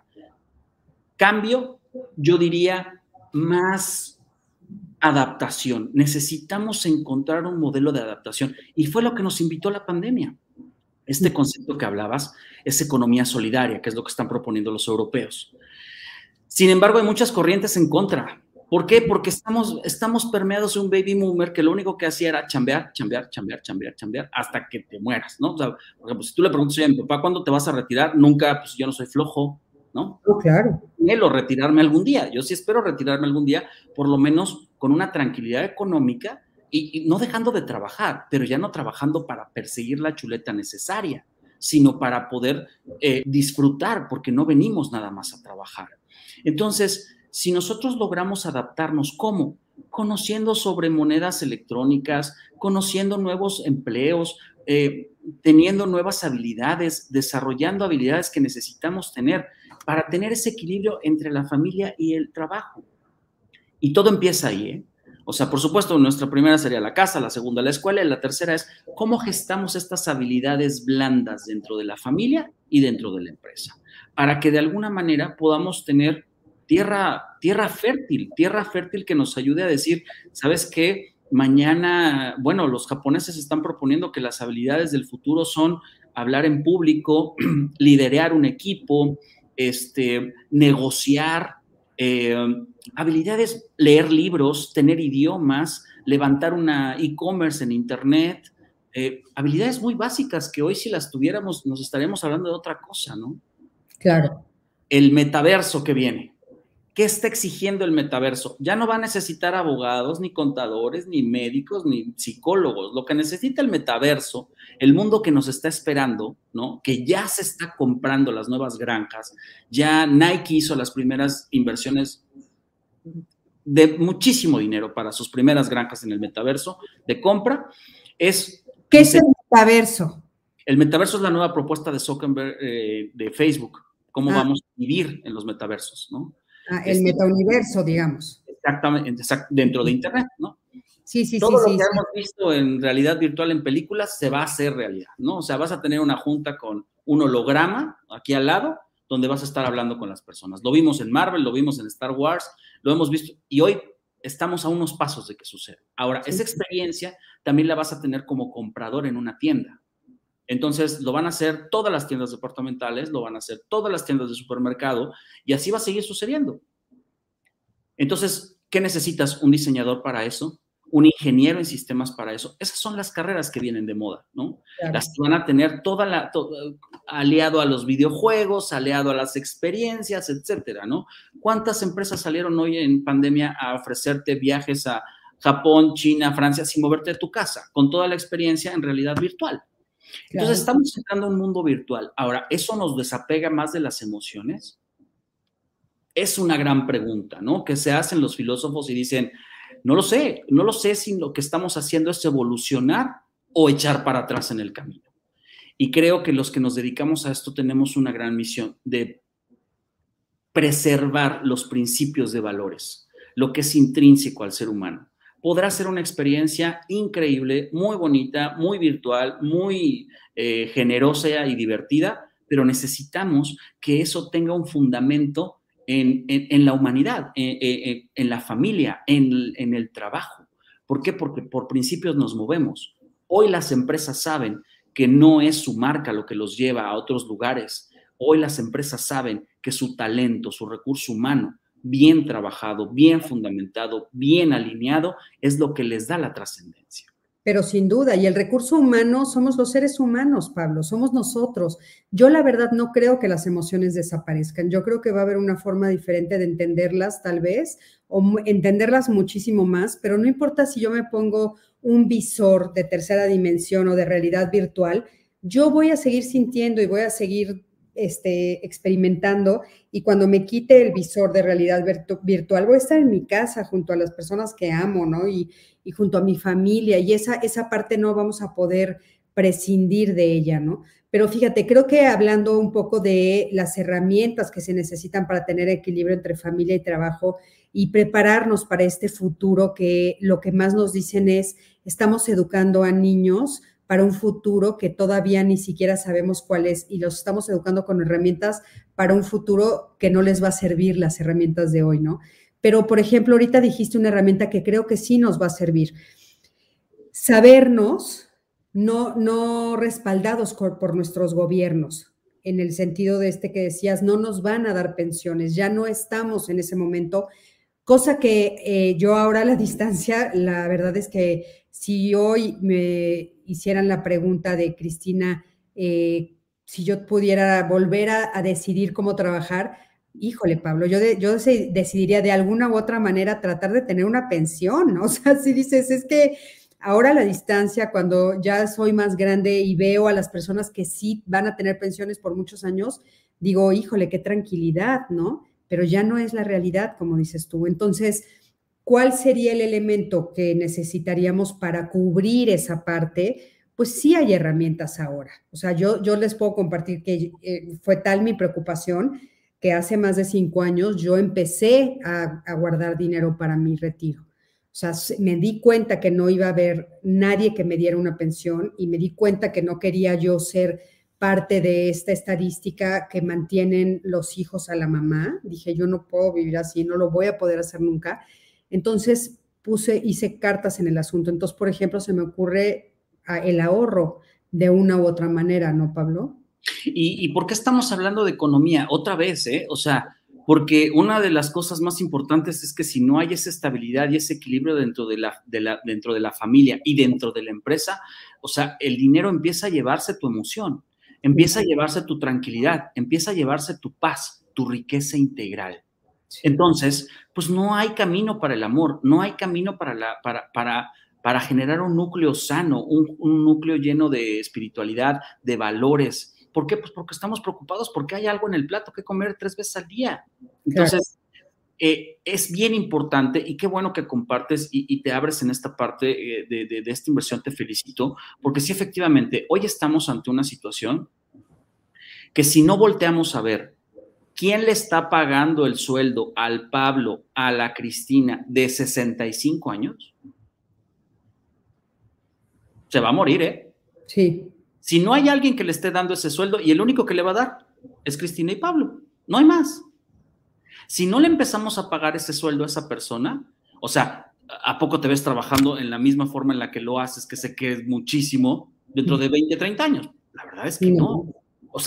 Cambio, yo diría, más adaptación. Necesitamos encontrar un modelo de adaptación y fue lo que nos invitó la pandemia. Este concepto que hablabas es economía solidaria, que es lo que están proponiendo los europeos. Sin embargo, hay muchas corrientes en contra. ¿Por qué? Porque estamos, estamos permeados de un baby boomer que lo único que hacía era chambear, chambear, chambear, chambear, chambear, hasta que te mueras, ¿no? O sea, por ejemplo, si tú le preguntas a mi papá, ¿cuándo te vas a retirar? Nunca, pues yo no soy flojo, ¿no? Oh, claro. O retirarme algún día. Yo sí espero retirarme algún día, por lo menos con una tranquilidad económica y, no dejando de trabajar, pero ya no trabajando para perseguir la chuleta necesaria, sino para poder eh, disfrutar, porque no venimos nada más a trabajar. Entonces, si nosotros logramos adaptarnos, ¿cómo? Conociendo sobre monedas electrónicas, conociendo nuevos empleos, eh, teniendo nuevas habilidades, desarrollando habilidades que necesitamos tener para tener ese equilibrio entre la familia y el trabajo. Y todo empieza ahí, ¿eh? O sea, por supuesto, nuestra primera sería la casa, la segunda la escuela y la tercera es cómo gestamos estas habilidades blandas dentro de la familia y dentro de la empresa, para que de alguna manera podamos tener tierra, tierra fértil, tierra fértil que nos ayude a decir, ¿sabes qué? Mañana, bueno, los japoneses están proponiendo que las habilidades del futuro son hablar en público, liderar un equipo, este, negociar, eh, habilidades, leer libros, tener idiomas, levantar una e-commerce en Internet, eh, habilidades muy básicas que hoy si las tuviéramos nos estaríamos hablando de otra cosa, ¿no? Claro. El metaverso que viene. ¿Qué está exigiendo el metaverso? Ya no va a necesitar abogados, ni contadores, ni médicos, ni psicólogos. Lo que necesita el metaverso, el mundo que nos está esperando, ¿no? Que ya se está comprando las nuevas granjas. Ya Nike hizo las primeras inversiones de muchísimo dinero para sus primeras granjas en el metaverso de compra. Es ¿Qué es el metaverso? El metaverso es la nueva propuesta de Zuckerberg eh, de Facebook. Cómo ah. vamos a vivir en los metaversos, ¿no? Ah, el metauniverso, digamos. Exactamente, dentro de Internet, ¿no? Sí, sí, Todo sí. Todo lo que hemos visto en realidad virtual en películas se va a hacer realidad, ¿no? O sea, vas a tener una junta con un holograma aquí al lado, donde vas a estar hablando con las personas. Lo vimos en Marvel, lo vimos en Star Wars, lo hemos visto y hoy estamos a unos pasos de que suceda. Ahora, esa experiencia también la vas a tener como comprador en una tienda. Entonces, lo van a hacer todas las tiendas departamentales, lo van a hacer todas las tiendas de supermercado y así va a seguir sucediendo. Entonces, ¿qué necesitas? Un diseñador para eso, un ingeniero en sistemas para eso. Esas son las carreras que vienen de moda, ¿no? Las que van a tener toda la, aliado a los videojuegos, aliado a las experiencias, etcétera, ¿no? ¿Cuántas empresas salieron hoy en pandemia a ofrecerte viajes a Japón, China, Francia sin moverte de tu casa, con toda la experiencia en realidad virtual? Entonces, estamos entrando en un mundo virtual. Ahora, ¿eso nos desapega más de las emociones? Es una gran pregunta, ¿no? Que se hacen los filósofos y dicen, no lo sé, no lo sé si lo que estamos haciendo es evolucionar o echar para atrás en el camino. Y creo que los que nos dedicamos a esto tenemos una gran misión de preservar los principios de valores, lo que es intrínseco al ser humano podrá ser una experiencia increíble, muy bonita, muy virtual, muy eh, generosa y divertida, pero necesitamos que eso tenga un fundamento en, la humanidad, en, la familia, en, el trabajo. ¿Por qué? Porque por principios nos movemos. Hoy las empresas saben que no es su marca lo que los lleva a otros lugares. Hoy las empresas saben que su talento, su recurso humano, bien trabajado, bien fundamentado, bien alineado, es lo que les da la trascendencia. Pero sin duda, y el recurso humano somos los seres humanos, Pablo, somos nosotros. Yo la verdad no creo que las emociones desaparezcan. Yo creo que va a haber una forma diferente de entenderlas, tal vez, o entenderlas muchísimo más, pero no importa si yo me pongo un visor de tercera dimensión o de realidad virtual, yo voy a seguir sintiendo y voy a seguir este, experimentando y cuando me quite el visor de realidad virtual voy a estar en mi casa junto a las personas que amo, ¿no? Y, junto a mi familia y esa, esa parte no vamos a poder prescindir de ella, ¿no? Pero fíjate, creo que hablando un poco de las herramientas que se necesitan para tener equilibrio entre familia y trabajo y prepararnos para este futuro, que lo que más nos dicen es, estamos educando a niños para un futuro que todavía ni siquiera sabemos cuál es y los estamos educando con herramientas para un futuro que no les va a servir las herramientas de hoy, ¿no? Pero, por ejemplo, ahorita dijiste una herramienta que creo que sí nos va a servir. Sabernos no, no respaldados por nuestros gobiernos, en el sentido de este que decías, no nos van a dar pensiones, ya no estamos en ese momento, cosa que eh, yo ahora a la distancia, la verdad es que si hoy me hicieran la pregunta de Cristina, eh, si yo pudiera volver a, decidir cómo trabajar, híjole, Pablo, yo, yo decidiría de alguna u otra manera tratar de tener una pensión, ¿no? O sea, si dices, es que Ahora la distancia, cuando ya soy más grande y veo a las personas que sí van a tener pensiones por muchos años, digo, híjole, qué tranquilidad, ¿no? Pero ya no es la realidad, como dices tú. Entonces, ¿cuál sería el elemento que necesitaríamos para cubrir esa parte? Pues sí hay herramientas ahora. O sea, yo, yo les puedo compartir que eh, fue tal mi preocupación que hace más de cinco años yo empecé a guardar dinero para mi retiro. O sea, me di cuenta que no iba a haber nadie que me diera una pensión y me di cuenta que no quería yo ser parte de esta estadística que mantienen los hijos a la mamá. Dije, yo no puedo vivir así, no lo voy a poder hacer nunca. Entonces puse, hice cartas en el asunto. Entonces, por ejemplo, se me ocurre ah, el ahorro de una u otra manera, ¿no, Pablo? ¿Y, ¿Y, por qué estamos hablando de economía? Otra vez, ¿eh? O sea, porque una de las cosas más importantes es que si no hay esa estabilidad y ese equilibrio dentro de la, dentro de la familia y dentro de la empresa, o sea, el dinero empieza a llevarse tu emoción, empieza a llevarse tu tranquilidad, empieza a llevarse tu paz, tu riqueza integral. Entonces, pues no hay camino para el amor, no hay camino para, la, para, para, para generar un núcleo sano, un, un núcleo lleno de espiritualidad, de valores, ¿Por qué? Pues porque estamos preocupados porque hay algo en el plato que comer tres veces al día. Entonces, eh, es bien importante y qué bueno que compartes y, te abres en esta parte eh, de, esta inversión. Te felicito, porque sí, efectivamente, hoy estamos ante una situación que si no volteamos a ver quién le está pagando el sueldo al Pablo, a la Cristina de 65 años, se va a morir, ¿eh? Sí. Si no hay alguien que le esté dando ese sueldo y el único que le va a dar es Cristina y Pablo, no hay más. Si no le empezamos a pagar ese sueldo a esa persona, o sea, ¿a poco te ves trabajando en la misma forma en la que lo haces, que sé que es muchísimo, dentro de 20, 30 años? La verdad es que no.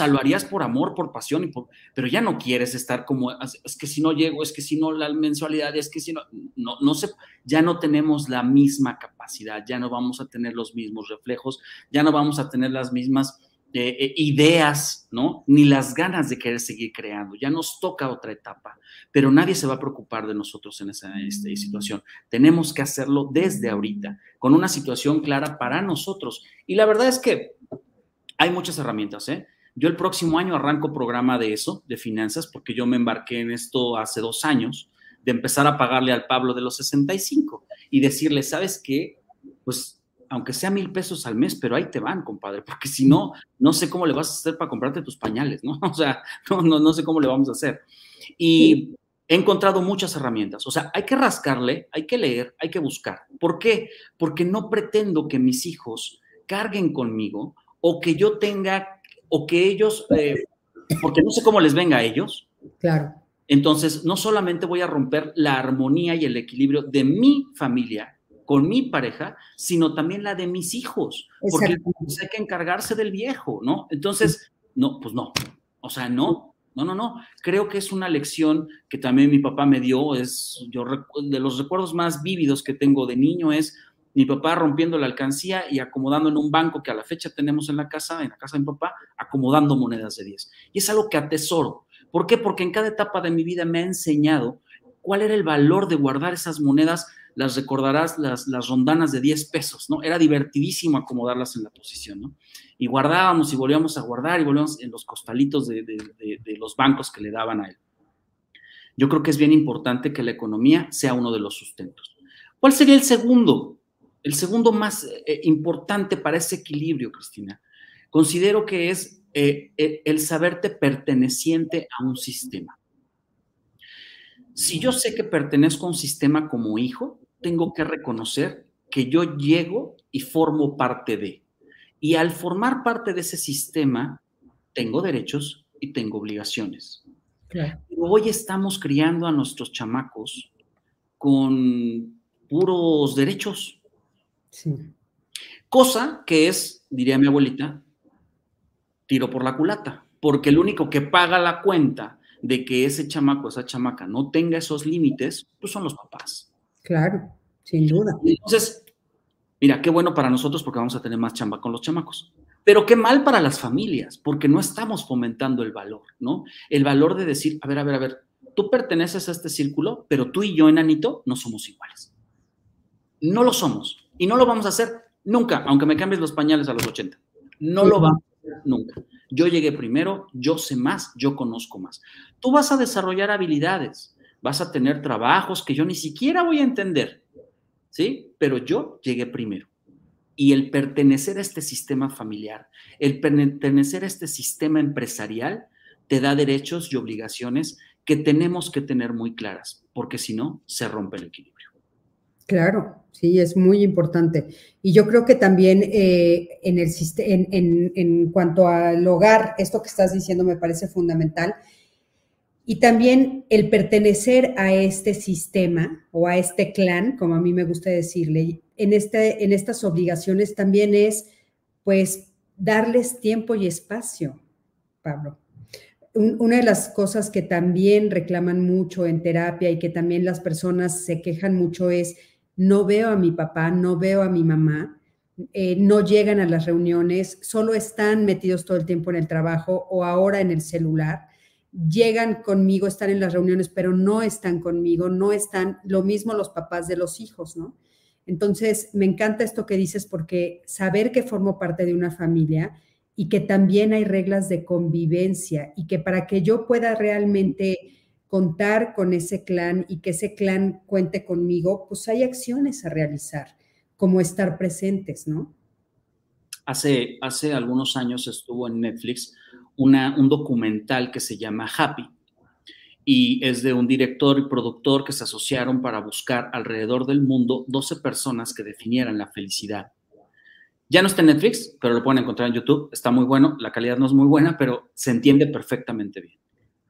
O lo harías por amor, por pasión, y por, pero ya no quieres estar como, es que si no llego, es que si no la mensualidad, es que si no, no, no sé, ya no tenemos la misma capacidad, ya no vamos a tener los mismos reflejos, ya no vamos a tener las mismas eh, eh, ideas, ¿no? Ni las ganas de querer seguir creando. Ya nos toca otra etapa, pero nadie se va a preocupar de nosotros en esa este, situación. Tenemos que hacerlo desde ahorita, con una situación clara para nosotros. Y la verdad es que hay muchas herramientas, ¿eh? Yo el próximo año arranco programa de eso, de finanzas, porque yo me embarqué en esto hace dos años, de empezar a pagarle al Pablo de los 65 y decirle, ¿sabes qué? Pues aunque sea mil pesos al mes, pero ahí te van, compadre, porque si no, no sé cómo le vas a hacer para comprarte tus pañales, ¿no? O sea, no, no, no sé cómo le vamos a hacer. Y he encontrado muchas herramientas, o sea, hay que rascarle, hay que leer, hay que buscar. ¿Por qué? Porque no pretendo que mis hijos carguen conmigo o que yo tenga o que ellos, eh, porque no sé cómo les venga a ellos. Claro. Entonces, no solamente voy a romper la armonía y el equilibrio de mi familia con mi pareja, sino también la de mis hijos, porque hay que encargarse del viejo, ¿no? Entonces, no, pues no, o sea, no, no, no, no. Creo que es una lección que también mi papá me dio, es, yo de los recuerdos más vívidos que tengo de niño es mi papá rompiendo la alcancía y acomodando en un banco que a la fecha tenemos en la casa, en la casa de mi papá, acomodando monedas de 10. Y es algo que atesoro. ¿Por qué? Porque en cada etapa de mi vida me ha enseñado cuál era el valor de guardar esas monedas. Las recordarás, las, las rondanas de 10 pesos, ¿no? Era divertidísimo acomodarlas en la posición, ¿no? Y guardábamos y volvíamos a guardar y volvíamos en los costalitos de, de los bancos que le daban a él. Yo creo que es bien importante que la economía sea uno de los sustentos. ¿Cuál sería el segundo? El segundo más eh, importante para ese equilibrio, Cristina, considero que es eh, el saberte perteneciente a un sistema. Si yo sé que pertenezco a un sistema como hijo, tengo que reconocer que yo llego y formo parte de. Y al formar parte de ese sistema, tengo derechos y tengo obligaciones. hoy estamos criando a nuestros chamacos con puros derechos. Cosa que es, diría mi abuelita, tiro por la culata, porque el único que paga la cuenta de que ese chamaco, esa chamaca no tenga esos límites, pues son los papás. Claro, sin duda. entonces, mira, qué bueno para nosotros porque vamos a tener más chamba con los chamacos. Pero qué mal para las familias, porque no estamos fomentando el valor, ¿no? El valor de decir, a ver, a ver, a ver, tú perteneces a este círculo, pero tú y yo, enanito, no somos iguales. No lo somos. Y no lo vamos a hacer nunca, aunque me cambies los pañales a los 80. No lo vamos a hacer nunca. Yo llegué primero, yo sé más, yo conozco más. Tú vas a desarrollar habilidades, vas a tener trabajos que yo ni siquiera voy a entender, ¿sí? Pero yo llegué primero. Y el pertenecer a este sistema familiar, el pertenecer a este sistema empresarial, te da derechos y obligaciones que tenemos que tener muy claras, porque si no, se rompe el equilibrio. Claro, sí, es muy importante. Y yo creo que también eh, en, el, en, en, en cuanto al hogar, esto que estás diciendo me parece fundamental. Y también el pertenecer a este sistema o a este clan, como a mí me gusta decirle, en, este, en estas obligaciones también es, pues, darles tiempo y espacio, Pablo. una de las cosas que también reclaman mucho en terapia y que también las personas se quejan mucho es, no veo a mi papá, no veo a mi mamá, eh, no llegan a las reuniones, solo están metidos todo el tiempo en el trabajo o ahora en el celular. Llegan conmigo, están en las reuniones, pero no están conmigo, no están lo mismo los papás de los hijos, ¿no? Entonces, me encanta esto que dices porque saber que formo parte de una familia y que también hay reglas de convivencia y que para que yo pueda realmente contar con ese clan y que ese clan cuente conmigo, pues hay acciones a realizar, como estar presentes, ¿no? Hace, hace algunos años estuvo en Netflix una, un documental que se llama Happy y es de un director y productor que se asociaron para buscar alrededor del mundo 12 personas que definieran la felicidad. Ya no está en Netflix, pero lo pueden encontrar en YouTube. Está muy bueno, la calidad no es muy buena, pero se entiende perfectamente bien.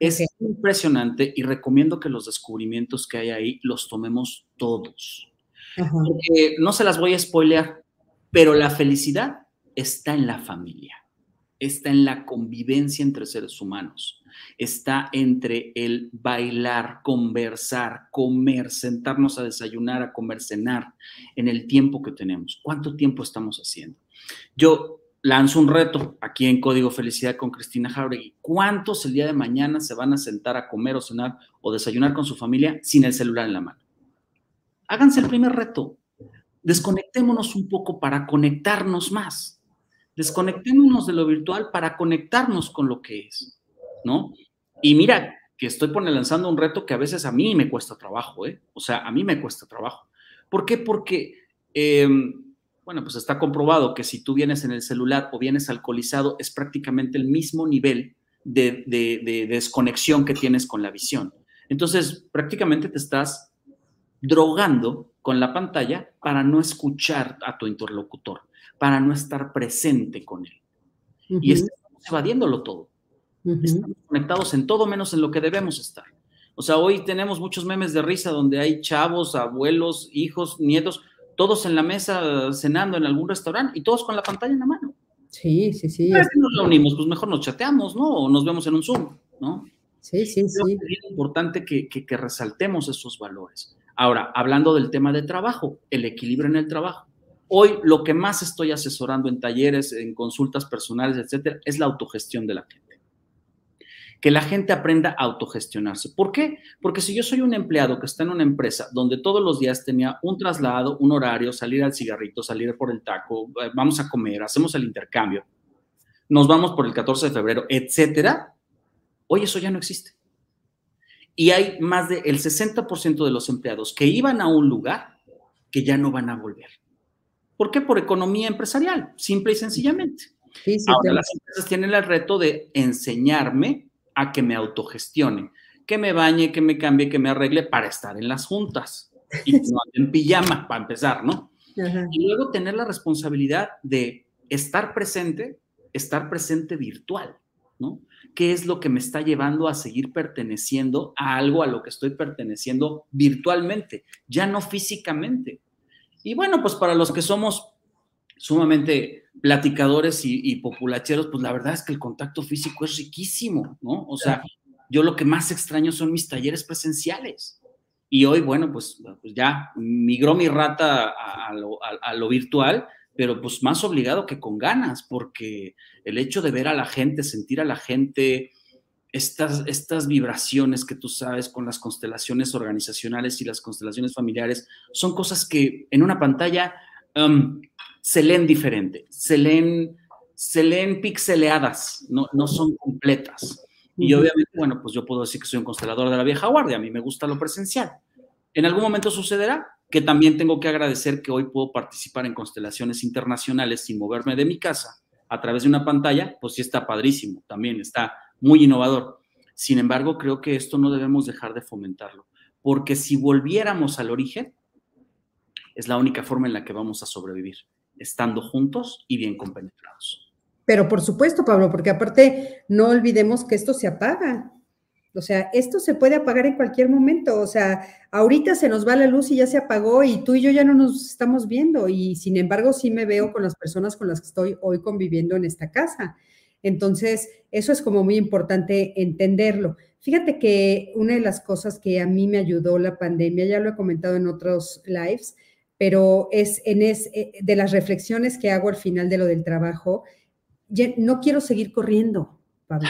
Es impresionante y recomiendo que los descubrimientos que hay ahí los tomemos todos. Porque no se las voy a spoilear, pero la felicidad está en la familia, está en la convivencia entre seres humanos, está entre el bailar, conversar, comer, sentarnos a desayunar, a comer, cenar, en el tiempo que tenemos. ¿Cuánto tiempo estamos haciendo? Yo lanzo un reto aquí en Código Felicidad con Cristina Jauregui. ¿Cuántos el día de mañana se van a sentar a comer o cenar o desayunar con su familia sin el celular en la mano? Háganse el primer reto. Desconectémonos un poco para conectarnos más. Desconectémonos de lo virtual para conectarnos con lo que es, ¿no? Y mira, que estoy lanzando un reto que a veces a mí me cuesta trabajo, ¿eh? O sea, a mí me cuesta trabajo. ¿Por qué? Porque em, bueno, pues está comprobado que si tú vienes en el celular o vienes alcoholizado, es prácticamente el mismo nivel de, desconexión que tienes con la visión. Entonces, prácticamente te estás drogando con la pantalla para no escuchar a tu interlocutor, para no estar presente con él. Y estamos evadiéndolo todo. Estamos conectados en todo menos en lo que debemos estar. O sea, hoy tenemos muchos memes de risa donde hay chavos, abuelos, hijos, nietos todos en la mesa cenando en algún restaurante y todos con la pantalla en la mano. Sí, sí, sí. Si nos reunimos, pues mejor nos chateamos, ¿no? O nos vemos en un Zoom, ¿no? Sí, sí, sí. Es importante que, que, resaltemos esos valores. Ahora, hablando del tema de trabajo, el equilibrio en el trabajo. Hoy lo que más estoy asesorando en talleres, en consultas personales, etcétera, es la autogestión de la gente que la gente aprenda a autogestionarse. ¿Por qué? Porque si yo soy un empleado que está en una empresa donde todos los días tenía un traslado, un horario, salir al cigarrito, salir por el taco, eh, vamos a comer, hacemos el intercambio, nos vamos por el 14 de febrero, etcétera, hoy eso ya no existe. Y hay más del 60% de los empleados que iban a un lugar que ya no van a volver. ¿Por qué? Por economía empresarial, simple y sencillamente. Ahora las empresas tienen el reto de enseñarme a que me autogestione, que me bañe, que me cambie, que me arregle para estar en las juntas y no en pijama, para empezar, ¿no? Y luego tener la responsabilidad de estar presente, estar presente virtual, ¿no? ¿Qué es lo que me está llevando a seguir perteneciendo a algo a lo que estoy perteneciendo virtualmente, ya no físicamente? Y bueno, pues para los que somos sumamente platicadores y, populacheros, pues la verdad es que el contacto físico es riquísimo, ¿no? O sea, yo lo que más extraño son mis talleres presenciales. Y hoy, bueno, pues, pues ya migró mi rata a, lo, virtual, pero pues más obligado que con ganas, porque el hecho de ver a la gente, sentir a la gente, estas, estas vibraciones que tú sabes con las constelaciones organizacionales y las constelaciones familiares, son cosas que en una pantalla um, se leen diferente, se leen, se leen pixeleadas, no, no son completas. Y obviamente, bueno, pues yo puedo decir que soy un constelador de la vieja guardia, a mí me gusta lo presencial. En algún momento sucederá que también tengo que agradecer que hoy puedo participar en constelaciones internacionales sin moverme de mi casa a través de una pantalla, pues sí está padrísimo, también está muy innovador. Sin embargo, creo que esto no debemos dejar de fomentarlo, porque si volviéramos al origen, es la única forma en la que vamos a sobrevivir, estando juntos y bien compenetrados. Pero por supuesto, Pablo, porque aparte no olvidemos que esto se apaga. O sea, esto se puede apagar en cualquier momento. O sea, ahorita se nos va la luz y ya se apagó y tú y yo ya no nos estamos viendo. Y sin embargo, sí me veo con las personas con las que estoy hoy conviviendo en esta casa. Entonces, eso es como muy importante entenderlo. Fíjate que una de las cosas que a mí me ayudó la pandemia, ya lo he comentado en otros lives, pero es en es, eh, de las reflexiones que hago al final de lo del trabajo, no quiero seguir corriendo, Pablo.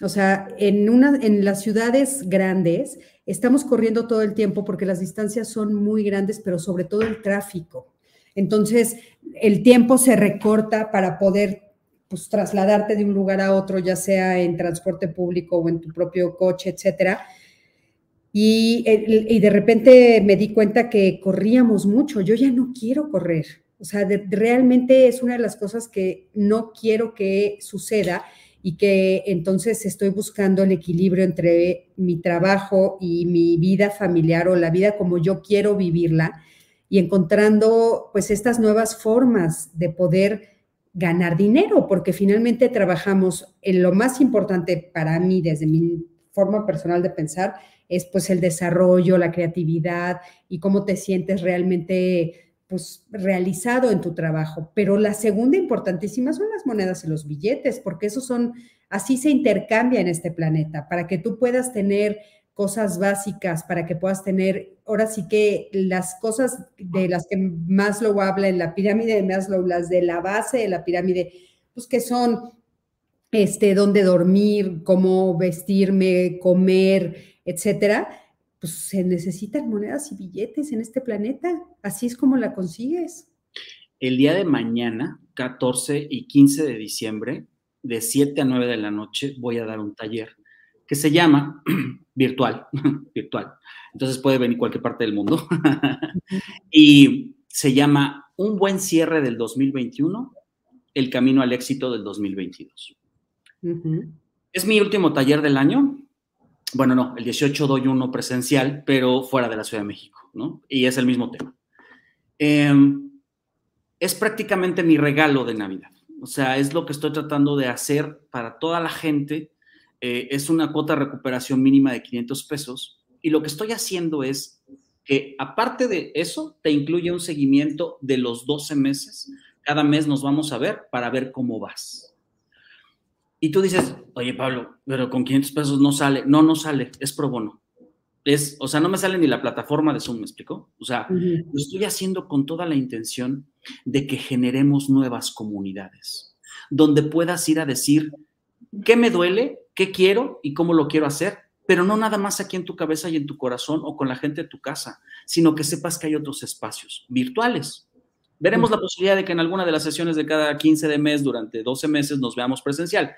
O sea, en, una, en las ciudades grandes estamos corriendo todo el tiempo porque las distancias son muy grandes, pero sobre todo el tráfico. Entonces, el tiempo se recorta para poder pues, trasladarte de un lugar a otro, ya sea en transporte público o en tu propio coche, etcétera. Y, y de repente me di cuenta que corríamos mucho. Yo ya no quiero correr. O sea, realmente es una de las cosas que no quiero que suceda y que entonces estoy buscando el equilibrio entre mi trabajo y mi vida familiar o la vida como yo quiero vivirla y encontrando pues estas nuevas formas de poder ganar dinero, porque finalmente trabajamos en lo más importante para mí desde mi forma personal de pensar es pues el desarrollo, la creatividad y cómo te sientes realmente pues realizado en tu trabajo. Pero la segunda importantísima son las monedas y los billetes, porque esos son, así se intercambia en este planeta, para que tú puedas tener cosas básicas, para que puedas tener, ahora sí que las cosas de las que Maslow habla en la pirámide de Maslow, las de la base de la pirámide, pues que son este, dónde dormir, cómo vestirme, comer, etcétera pues se necesitan monedas y billetes en este planeta. Así es como la consigues. El día de mañana, 14 y 15 de diciembre, de 7 a 9 de la noche, voy a dar un taller que se llama virtual, virtual. Entonces puede venir cualquier parte del mundo. y se llama Un buen cierre del 2021, el camino al éxito del 2022. Es mi último taller del año bueno, no, el 18 doy uno presencial, pero fuera de la Ciudad de México, ¿no? Y es el mismo tema. Em, es prácticamente mi regalo de Navidad. O sea, es lo que estoy tratando de hacer para toda la gente. Eh, es una cuota de recuperación mínima de 500 pesos. Y lo que estoy haciendo es que, aparte de eso, te incluye un seguimiento de los 12 meses. Cada mes nos vamos a ver para ver cómo vas. Y tú dices, oye Pablo, pero con 500 pesos no sale. No, no sale, es pro bono. Es, o sea, no me sale ni la plataforma de Zoom, ¿me explico? O sea, lo estoy haciendo con toda la intención de que generemos nuevas comunidades, donde puedas ir a decir qué me duele, qué quiero y cómo lo quiero hacer, pero no nada más aquí en tu cabeza y en tu corazón o con la gente de tu casa, sino que sepas que hay otros espacios virtuales. Veremos la posibilidad de que en alguna de las sesiones de cada 15 de mes, durante 12 meses, nos veamos presencial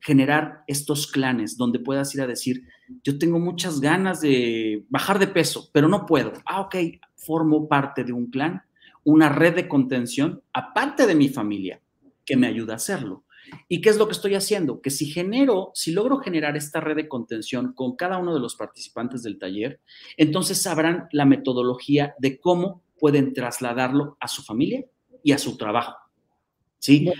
generar estos clanes donde puedas ir a decir, yo tengo muchas ganas de bajar de peso, pero no puedo. Ah, ok, formo parte de un clan una red de contención, aparte de mi familia, que me ayuda a hacerlo. ¿Y qué es lo que estoy haciendo? Que si genero, si logro generar esta red de contención con cada uno de los participantes del taller, entonces sabrán la metodología de cómo pueden trasladarlo a su familia y a su trabajo. ¿Sí?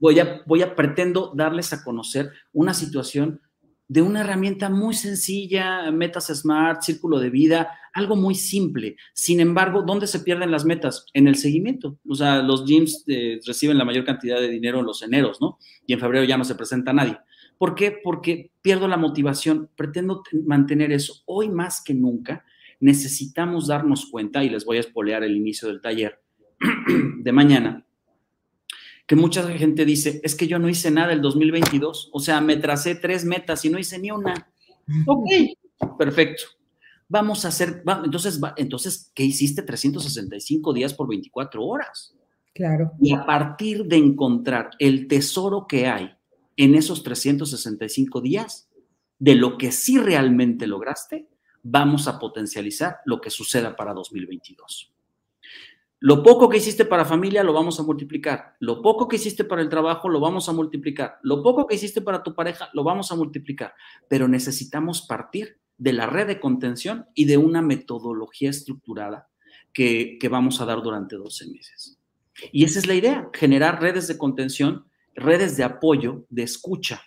voy a, voy a pretendo darles a conocer una situación de una herramienta muy sencilla, metas smart, círculo de vida, algo muy simple. Sin embargo, ¿dónde se pierden las metas? En el seguimiento. O sea, los gyms eh, reciben la mayor cantidad de dinero en los eneros, ¿no? Y en febrero ya no se presenta nadie. ¿Por qué? Porque pierdo la motivación. Pretendo mantener eso. Hoy más que nunca necesitamos darnos cuenta, y les voy a espolear el inicio del taller de mañana, que mucha gente dice, es que yo no hice nada el 2022, o sea, me tracé tres metas y no hice ni una. Ok, perfecto. Vamos a hacer, entonces, entonces, ¿qué hiciste 365 días por 24 horas? Claro. Y a partir de encontrar el tesoro que hay en esos 365 días, de lo que sí realmente lograste, vamos a potencializar lo que suceda para 2022. Lo poco que hiciste para familia lo vamos a multiplicar. Lo poco que hiciste para el trabajo lo vamos a multiplicar. Lo poco que hiciste para tu pareja lo vamos a multiplicar. Pero necesitamos partir de la red de contención y de una metodología estructurada que, vamos a dar durante 12 meses. Y esa es la idea, generar redes de contención, redes de apoyo, de escucha.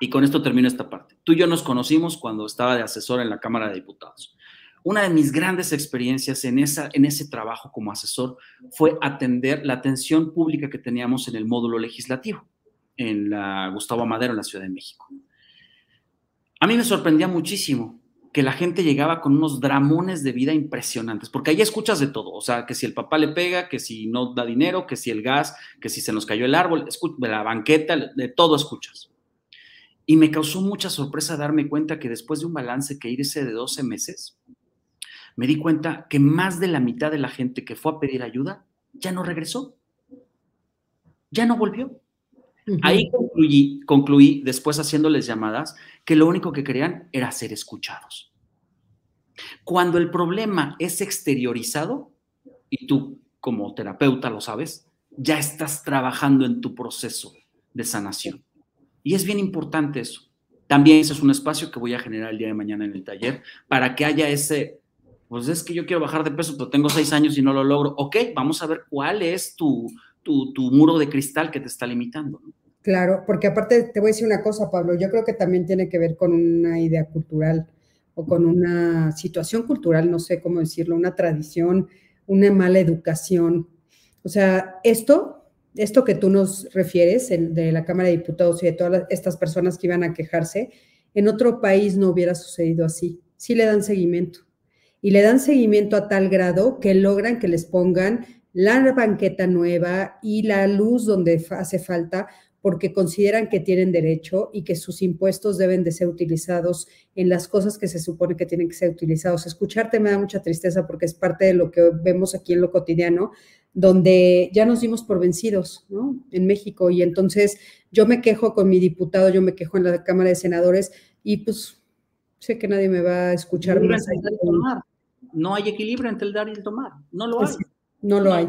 Y con esto termino esta parte. Tú y yo nos conocimos cuando estaba de asesor en la Cámara de Diputados. Una de mis grandes experiencias en, ese trabajo como asesor fue atender la atención pública que teníamos en el módulo legislativo, en la Gustavo Madero, en la Ciudad de México. A mí me sorprendía muchísimo que la gente llegaba con unos dramones de vida impresionantes, porque ahí escuchas de todo, o sea, que si el papá le pega, que si no da dinero, que si el gas, que si se nos cayó el árbol, la banqueta, de todo escuchas. Y me causó mucha sorpresa darme cuenta que después de un balance que irse de 12 meses, me di cuenta que más de la mitad de la gente que fue a pedir ayuda ya no regresó, ya no volvió. Ahí concluí, concluí, después haciéndoles llamadas, que lo único que querían era ser escuchados. Cuando el problema es exteriorizado, y tú como terapeuta lo sabes, ya estás trabajando en tu proceso de sanación. Y es bien importante eso. También ese es un espacio que voy a generar el día de mañana en el taller para que haya ese pues es que yo quiero bajar de peso, pero tengo seis años y no lo logro. Ok, vamos a ver cuál es tu, tu, muro de cristal que te está limitando. Claro, porque aparte te voy a decir una cosa, Pablo, yo creo que también tiene que ver con una idea cultural o con una situación cultural, no sé cómo decirlo, una tradición, una mala educación. O sea, esto, esto que tú nos refieres de la Cámara de Diputados y de todas estas personas que iban a quejarse, en otro país no hubiera sucedido así. Sí le dan seguimiento y le dan seguimiento a tal grado que logran que les pongan la banqueta nueva y la luz donde hace falta porque consideran que tienen derecho y que sus impuestos deben de ser utilizados en las cosas que se supone que tienen que ser utilizados. Escucharte me da mucha tristeza porque es parte de lo que vemos aquí en lo cotidiano, donde ya nos dimos por vencidos, ¿no? En México. Y entonces yo me quejo con mi diputado, yo me quejo en la Cámara de Senadores y pues sé que nadie me va a escuchar más. No hay equilibrio entre el dar y el tomar. No lo hay. No lo hay.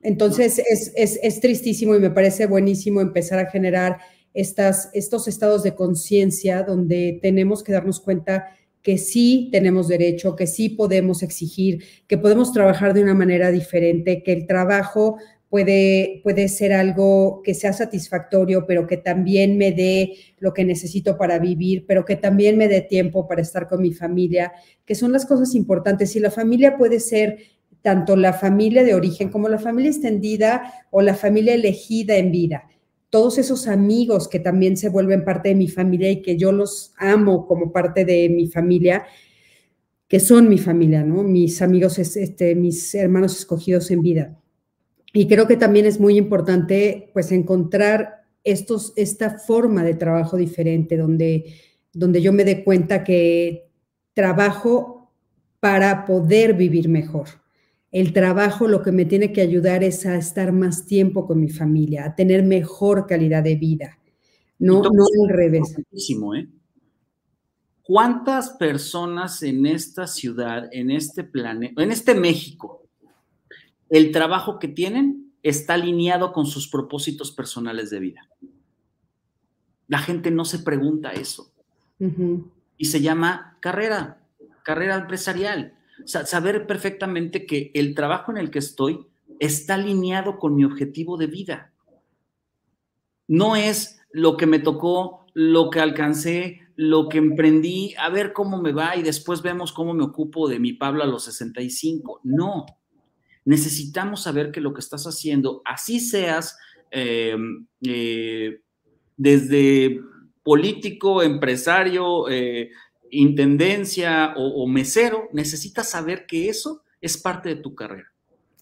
Entonces es, es, tristísimo y me parece buenísimo empezar a generar estas, estos estados de conciencia donde tenemos que darnos cuenta que sí tenemos derecho, que sí podemos exigir, que podemos trabajar de una manera diferente, que el trabajo puede, puede ser algo que sea satisfactorio, pero que también me dé lo que necesito para vivir, pero que también me dé tiempo para estar con mi familia, que son las cosas importantes. Y la familia puede ser tanto la familia de origen como la familia extendida o la familia elegida en vida. Todos esos amigos que también se vuelven parte de mi familia y que yo los amo como parte de mi familia, que son mi familia, ¿no? Mis amigos, este, mis hermanos escogidos en vida. Y creo que también es muy importante pues encontrar estos, esta forma de trabajo diferente donde, donde yo me dé cuenta que trabajo para poder vivir mejor. El trabajo lo que me tiene que ayudar es a estar más tiempo con mi familia, a tener mejor calidad de vida, no, no al revés. ¿eh? ¿Cuántas personas en esta ciudad, en este planeta, en este México, el trabajo que tienen está alineado con sus propósitos personales de vida. La gente no se pregunta eso. Y se llama carrera, carrera empresarial. Saber perfectamente que el trabajo en el que estoy está alineado con mi objetivo de vida. No es lo que me tocó, lo que alcancé, lo que emprendí, a ver cómo me va y después vemos cómo me ocupo de mi Pablo a los 65. No, necesitamos saber que lo que estás haciendo, así seas em, eh, desde político, empresario, eh, intendencia o, mesero, necesitas saber que eso es parte de tu carrera.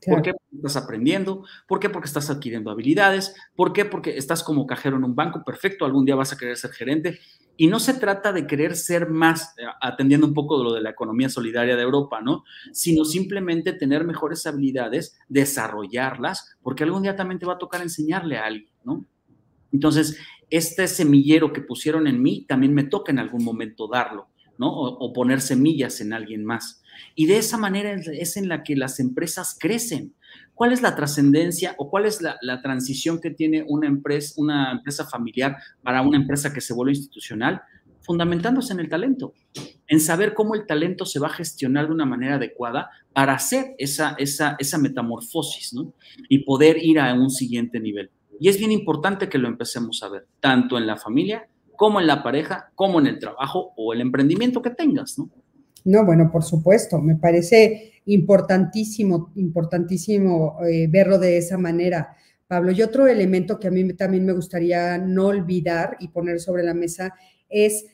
¿Por qué? Porque estás aprendiendo. ¿Por qué? Porque estás adquiriendo habilidades. ¿Por qué? Porque estás como cajero en un banco. Perfecto, algún día vas a querer ser gerente. Y no se trata de querer ser más, eh, atendiendo un poco de lo de la economía solidaria de Europa, ¿no? Sino simplemente tener mejores habilidades, desarrollarlas, porque algún día también te va a tocar enseñarle a alguien, ¿no? Entonces, este semillero que pusieron en mí también me toca en algún momento darlo, ¿no? O, poner semillas en alguien más. Y de esa manera es en la que las empresas crecen. ¿Cuál es la trascendencia o cuál es la, transición que tiene una empresa, una empresa familiar para una empresa que se vuelve institucional? Fundamentándose en el talento, en saber cómo el talento se va a gestionar de una manera adecuada para hacer esa, esa, esa metamorfosis ¿no? y poder ir a un siguiente nivel. Y es bien importante que lo empecemos a ver, tanto en la familia como en la pareja, como en el trabajo o el emprendimiento que tengas, ¿no? No, bueno, por supuesto, me parece importantísimo, importantísimo eh, verlo de esa manera, Pablo. Y otro elemento que a mí también me gustaría no olvidar y poner sobre la mesa es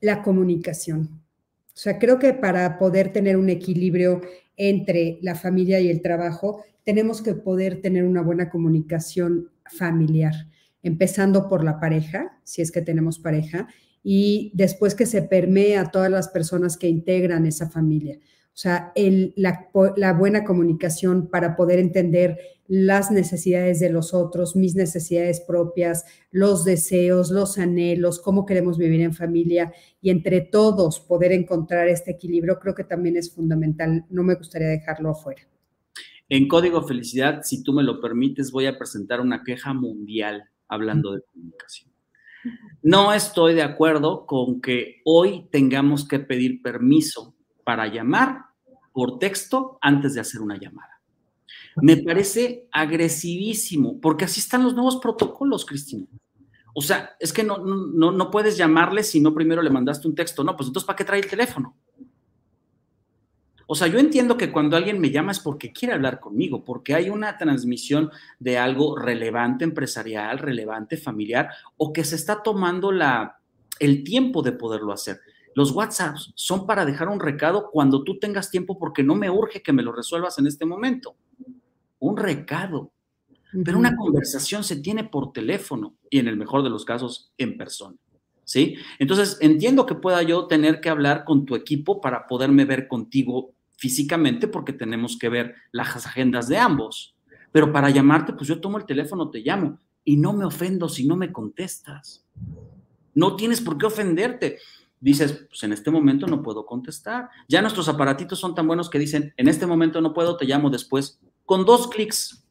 la comunicación. O sea, creo que para poder tener un equilibrio entre la familia y el trabajo, tenemos que poder tener una buena comunicación familiar, empezando por la pareja, si es que tenemos pareja, y después que se permea a todas las personas que integran esa familia. O sea, la, buena comunicación para poder entender las necesidades de los otros, mis necesidades propias, los deseos, los anhelos, cómo queremos vivir en familia y entre todos poder encontrar este equilibrio, creo que también es fundamental. No me gustaría dejarlo afuera. En Código Felicidad, si tú me lo permites, voy a presentar una queja mundial hablando de comunicación. No estoy de acuerdo con que hoy tengamos que pedir permiso para llamar por texto antes de hacer una llamada. Me parece agresivísimo, porque así están los nuevos protocolos, Cristina. O sea, es que no, no, no puedes llamarle si no primero le mandaste un texto. No, pues entonces, ¿para qué trae el teléfono? O sea, yo entiendo que cuando alguien me llama es porque quiere hablar conmigo, porque hay una transmisión de algo relevante empresarial, relevante familiar, o que se está tomando la, el tiempo de poderlo hacer. Los WhatsApps son para dejar un recado cuando tú tengas tiempo porque no me urge que me lo resuelvas en este momento. Un recado. Pero una conversación se tiene por teléfono y en el mejor de los casos en persona. ¿Sí? Entonces, entiendo que pueda yo tener que hablar con tu equipo para poderme ver contigo físicamente porque tenemos que ver las agendas de ambos. Pero para llamarte, pues yo tomo el teléfono, te llamo y no me ofendo si no me contestas. No tienes por qué ofenderte. Dices, pues en este momento no puedo contestar. Ya nuestros aparatitos son tan buenos que dicen, en este momento no puedo, te llamo después. Con dos clics.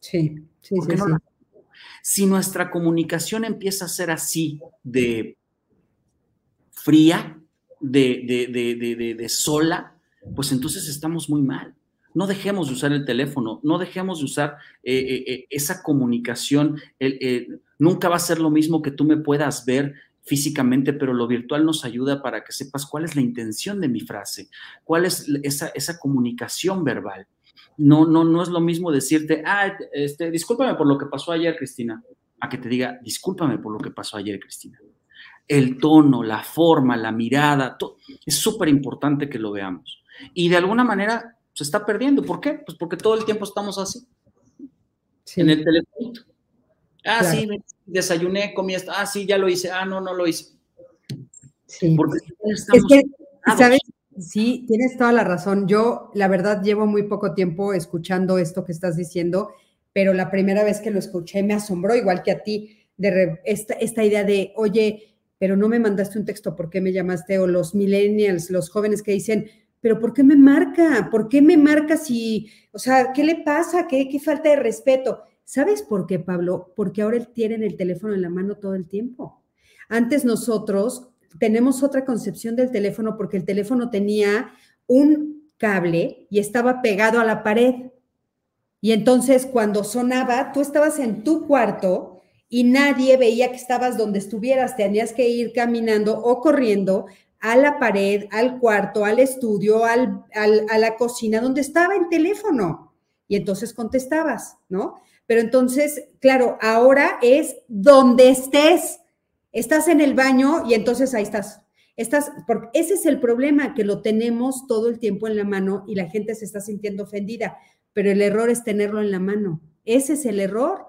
Sí, sí, sí, Si nuestra comunicación empieza a ser así de fría, de, de, de sola, pues entonces estamos muy mal. No dejemos de usar el teléfono, no dejemos de usar eh, eh, eh, esa comunicación. nunca va a ser lo mismo que tú me puedas ver físicamente, pero lo virtual nos ayuda para que sepas cuál es la intención de mi frase, cuál es esa, comunicación verbal. No, no, no es lo mismo decirte, ah, este, discúlpame por lo que pasó ayer, Cristina, a que te diga, discúlpame por lo que pasó ayer, Cristina. El tono, la forma, la mirada, todo, es súper importante que lo veamos. Y de alguna manera se está perdiendo. ¿Por qué? Pues porque todo el tiempo estamos así. En el teléfono. Ah, sí, desayuné, comí esto. Ah, sí, ya lo hice. Ah, no, no lo hice. Sí. Porque estamos es que, ¿sabes? Sí, tienes toda la razón. Yo, la verdad, llevo muy poco tiempo escuchando esto que estás diciendo, pero la primera vez que lo escuché me asombró, igual que a ti, de esta, esta idea de, oye, pero no me mandaste un texto, ¿por qué me llamaste? O los millennials, los jóvenes que dicen, pero ¿por qué me marca? ¿Por qué me marca si, o sea, ¿qué le pasa? ¿Qué, qué falta de respeto? ¿Sabes por qué, Pablo? Porque ahora él tiene el teléfono en la mano todo el tiempo. Antes nosotros tenemos otra concepción del teléfono porque el teléfono tenía un cable y estaba pegado a la pared. Y entonces cuando sonaba, tú estabas en tu cuarto y nadie veía que estabas donde estuvieras. Tenías que ir caminando o corriendo a la pared, al cuarto, al estudio, al, a la cocina, donde estaba el teléfono. Y entonces contestabas, ¿no? Pero entonces, claro, ahora es donde estés. Estás en el baño y entonces ahí estás. Estás, porque ese es el problema, que lo tenemos todo el tiempo en la mano y la gente se está sintiendo ofendida, pero el error es tenerlo en la mano. Ese es el error.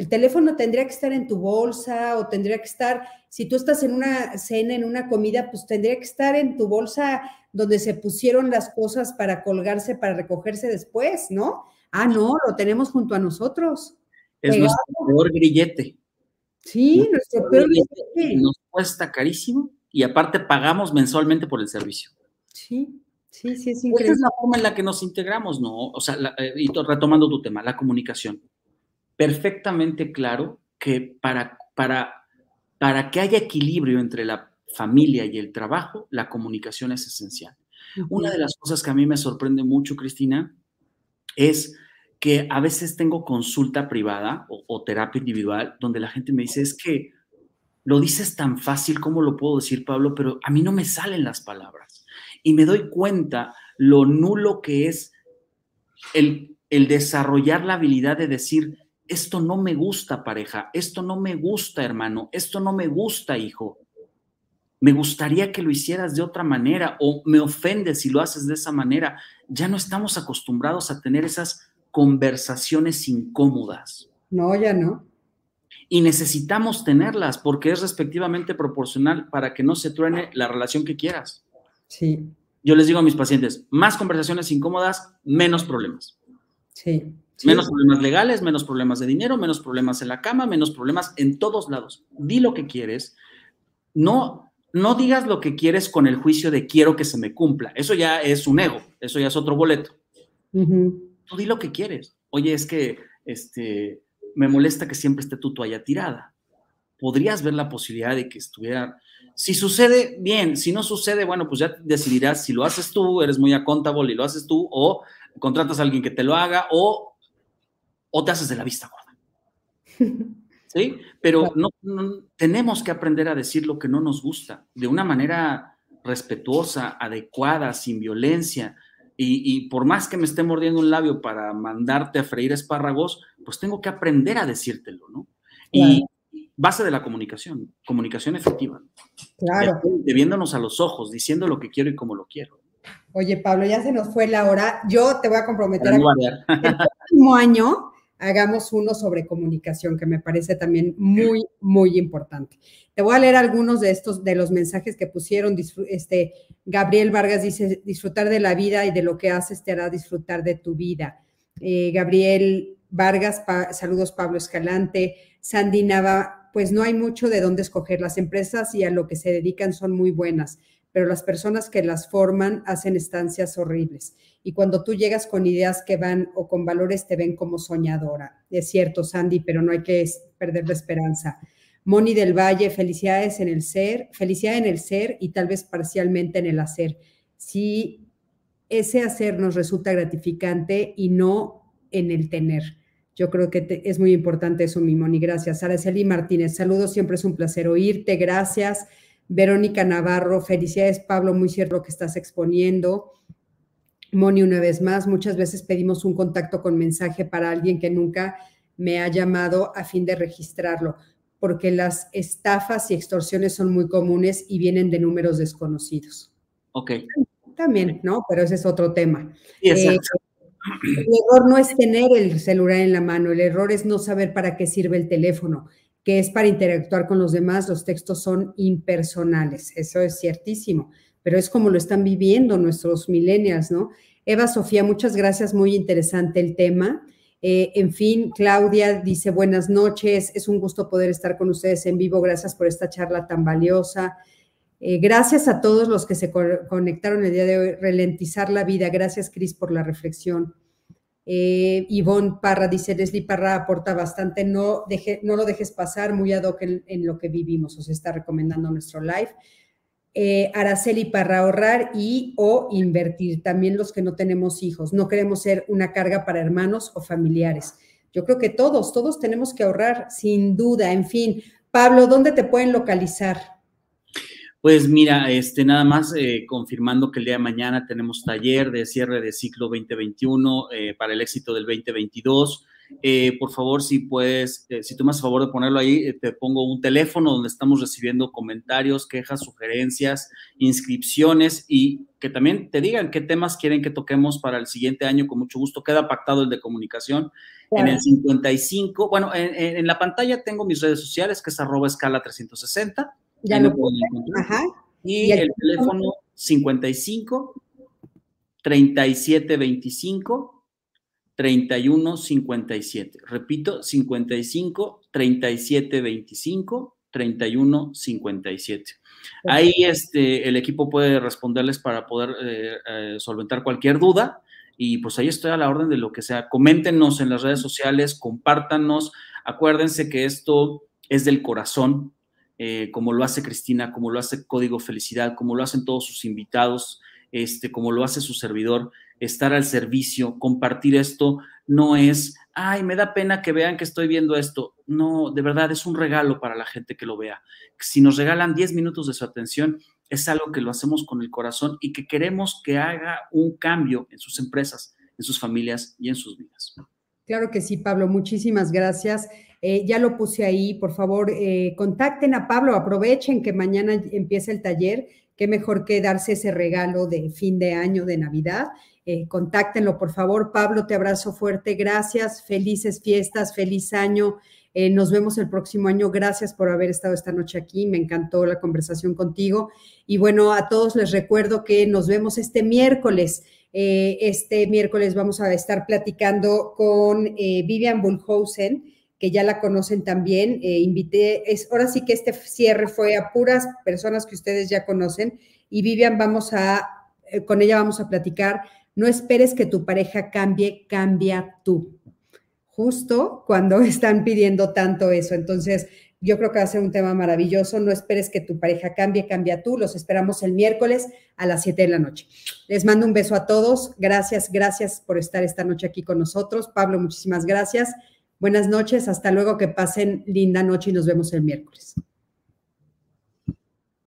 El teléfono tendría que estar en tu bolsa o tendría que estar, si tú estás en una cena, en una comida, pues tendría que estar en tu bolsa donde se pusieron las cosas para colgarse, para recogerse después, ¿no? Ah, no, lo tenemos junto a nosotros. Es nuestro peor grillete. Sí, nuestro, peor grillete. Nos cuesta carísimo y aparte pagamos mensualmente por el servicio. Sí, sí, sí, es increíble. Esa es la forma en la que nos integramos, ¿no? O sea, eh, y retomando tu tema, la comunicación. Perfectamente claro que para, para, para que haya equilibrio entre la familia y el trabajo, la comunicación es esencial. Una de las cosas que a mí me sorprende mucho, Cristina, es que a veces tengo consulta privada o, terapia individual donde la gente me dice, es que lo dices tan fácil como lo puedo decir, Pablo, pero a mí no me salen las palabras. Y me doy cuenta lo nulo que es el, el desarrollar la habilidad de decir, esto no me gusta pareja, esto no me gusta hermano, esto no me gusta hijo. Me gustaría que lo hicieras de otra manera o me ofende si lo haces de esa manera ya no estamos acostumbrados a tener esas conversaciones incómodas. No, ya no. Y necesitamos tenerlas porque es respectivamente proporcional para que no se truene la relación que quieras. Sí. Yo les digo a mis pacientes, más conversaciones incómodas, menos problemas. Sí. Menos problemas legales, menos problemas de dinero, menos problemas en la cama, menos problemas en todos lados. Di lo que quieres. No no digas lo que quieres con el juicio de quiero que se me cumpla. Eso ya es un ego, eso ya es otro boleto. Tú di lo que quieres. Oye, es que este, me molesta que siempre esté tu toalla tirada. Podrías ver la posibilidad de que estuviera. Si sucede, bien. Si no sucede, bueno, pues ya decidirás si lo haces tú, eres muy accountable y lo haces tú, o contratas a alguien que te lo haga, o, o te haces de la vista gorda. ¿sí? Pero no, tenemos que aprender a decir lo que no nos gusta de una manera respetuosa, adecuada, sin violencia. Y, por más que me esté mordiendo un labio para mandarte a freír espárragos, pues tengo que aprender a decírtelo, ¿no? Y base de la comunicación, comunicación efectiva. Claro. Debiéndonos a los ojos, diciendo lo que quiero y cómo lo quiero. Oye, Pablo, ya se nos fue la hora. Yo te voy a comprometer a el próximo año hagamos uno sobre comunicación, que me parece también muy, muy importante. Te voy a leer algunos de estos, de los mensajes que pusieron. Este, Gabriel Vargas dice, disfrutar de la vida y de lo que haces te hará disfrutar de tu vida. Eh, Gabriel Vargas, saludos Pablo Escalante. Sandy Nava, pues no hay mucho de dónde escoger. Las empresas y a lo que se dedican son muy buenas pero las personas que las forman hacen estancias horribles. Y cuando tú llegas con ideas que van o con valores, te ven como soñadora. Es cierto, Sandy, pero no hay que perder la esperanza. Moni del Valle, felicidades en el ser, felicidad en el ser y tal vez parcialmente en el hacer. Si ese hacer nos resulta gratificante y no en el tener. Yo creo que es muy importante eso, mi Moni. Gracias. Araceli Martínez, saludos, siempre es un placer oírte. Gracias. Verónica Navarro, felicidades Pablo, muy cierto lo que estás exponiendo. Moni, una vez más, muchas veces pedimos un contacto con mensaje para alguien que nunca me ha llamado a fin de registrarlo, porque las estafas y extorsiones son muy comunes y vienen de números desconocidos. Ok. También, ¿no? Pero ese es otro tema. Eh, el error no es tener el celular en la mano, el error es no saber para qué sirve el teléfono es para interactuar con los demás, los textos son impersonales, eso es ciertísimo, pero es como lo están viviendo nuestros millennials, ¿no? Eva Sofía, muchas gracias, muy interesante el tema. Eh, en fin, Claudia dice buenas noches, es un gusto poder estar con ustedes en vivo, gracias por esta charla tan valiosa. Eh, gracias a todos los que se conectaron el día de hoy. Ralentizar la vida. Gracias, Cris, por la reflexión. Eh, Ivonne Parra dice, Leslie Parra aporta bastante, no, deje, no lo dejes pasar, muy ad hoc en, lo que vivimos, os está recomendando nuestro live. Eh, Araceli Parra, ahorrar y o invertir, también los que no tenemos hijos, no queremos ser una carga para hermanos o familiares. Yo creo que todos, todos tenemos que ahorrar, sin duda, en fin. Pablo, ¿dónde te pueden localizar? Pues mira, este, nada más eh, confirmando que el día de mañana tenemos taller de cierre de ciclo 2021 eh, para el éxito del 2022. Eh, por favor, si puedes, si tú me haces favor de ponerlo ahí, te pongo un teléfono donde estamos recibiendo comentarios, quejas, sugerencias, inscripciones y que también te digan qué temas quieren que toquemos para el siguiente año. Con mucho gusto queda pactado el de comunicación en el 55. Bueno, en, en, la pantalla tengo mis redes sociales, que es arroba escala 360 ya lo pueden encontrar. Y, el, teléfono 55 37 25 31 57. Repito, 55 37 25 31 57. Ahí este, el equipo puede responderles para poder eh, eh, solventar cualquier duda. Y pues ahí estoy a la orden de lo que sea. Coméntenos en las redes sociales, compártanos. Acuérdense que esto es del corazón, eh, como lo hace Cristina, como lo hace Código Felicidad, como lo hacen todos sus invitados, este, como lo hace su servidor, estar al servicio, compartir esto, no es, ay, me da pena que vean que estoy viendo esto. No, de verdad es un regalo para la gente que lo vea. Si nos regalan 10 minutos de su atención, es algo que lo hacemos con el corazón y que queremos que haga un cambio en sus empresas, en sus familias y en sus vidas. Claro que sí, Pablo, muchísimas gracias. Eh, ya lo puse ahí, por favor, eh, contacten a Pablo, aprovechen que mañana empieza el taller, qué mejor que darse ese regalo de fin de año, de Navidad. Eh, contáctenlo, por favor. Pablo, te abrazo fuerte, gracias, felices fiestas, feliz año. nos vemos el próximo año. Gracias por haber estado esta noche aquí. Me encantó la conversación contigo. Y bueno, a todos les recuerdo que nos vemos este miércoles. Este miércoles vamos a estar platicando con Vivian Bullhausen que ya la conocen también. Eh, invité, es, ahora sí que este cierre fue a puras personas que ustedes ya conocen. Y Vivian, vamos a, eh, con ella vamos a platicar. No esperes que tu pareja cambie, cambia tú. Justo cuando están pidiendo tanto eso. Entonces, yo creo que va a ser un tema maravilloso. No esperes que tu pareja cambie, cambia tú. Los esperamos el miércoles a las 7 de la noche. Les mando un beso a todos. Gracias, gracias por estar esta noche aquí con nosotros. Pablo, muchísimas gracias. Buenas noches, hasta luego, que pasen linda noche y nos vemos el miércoles.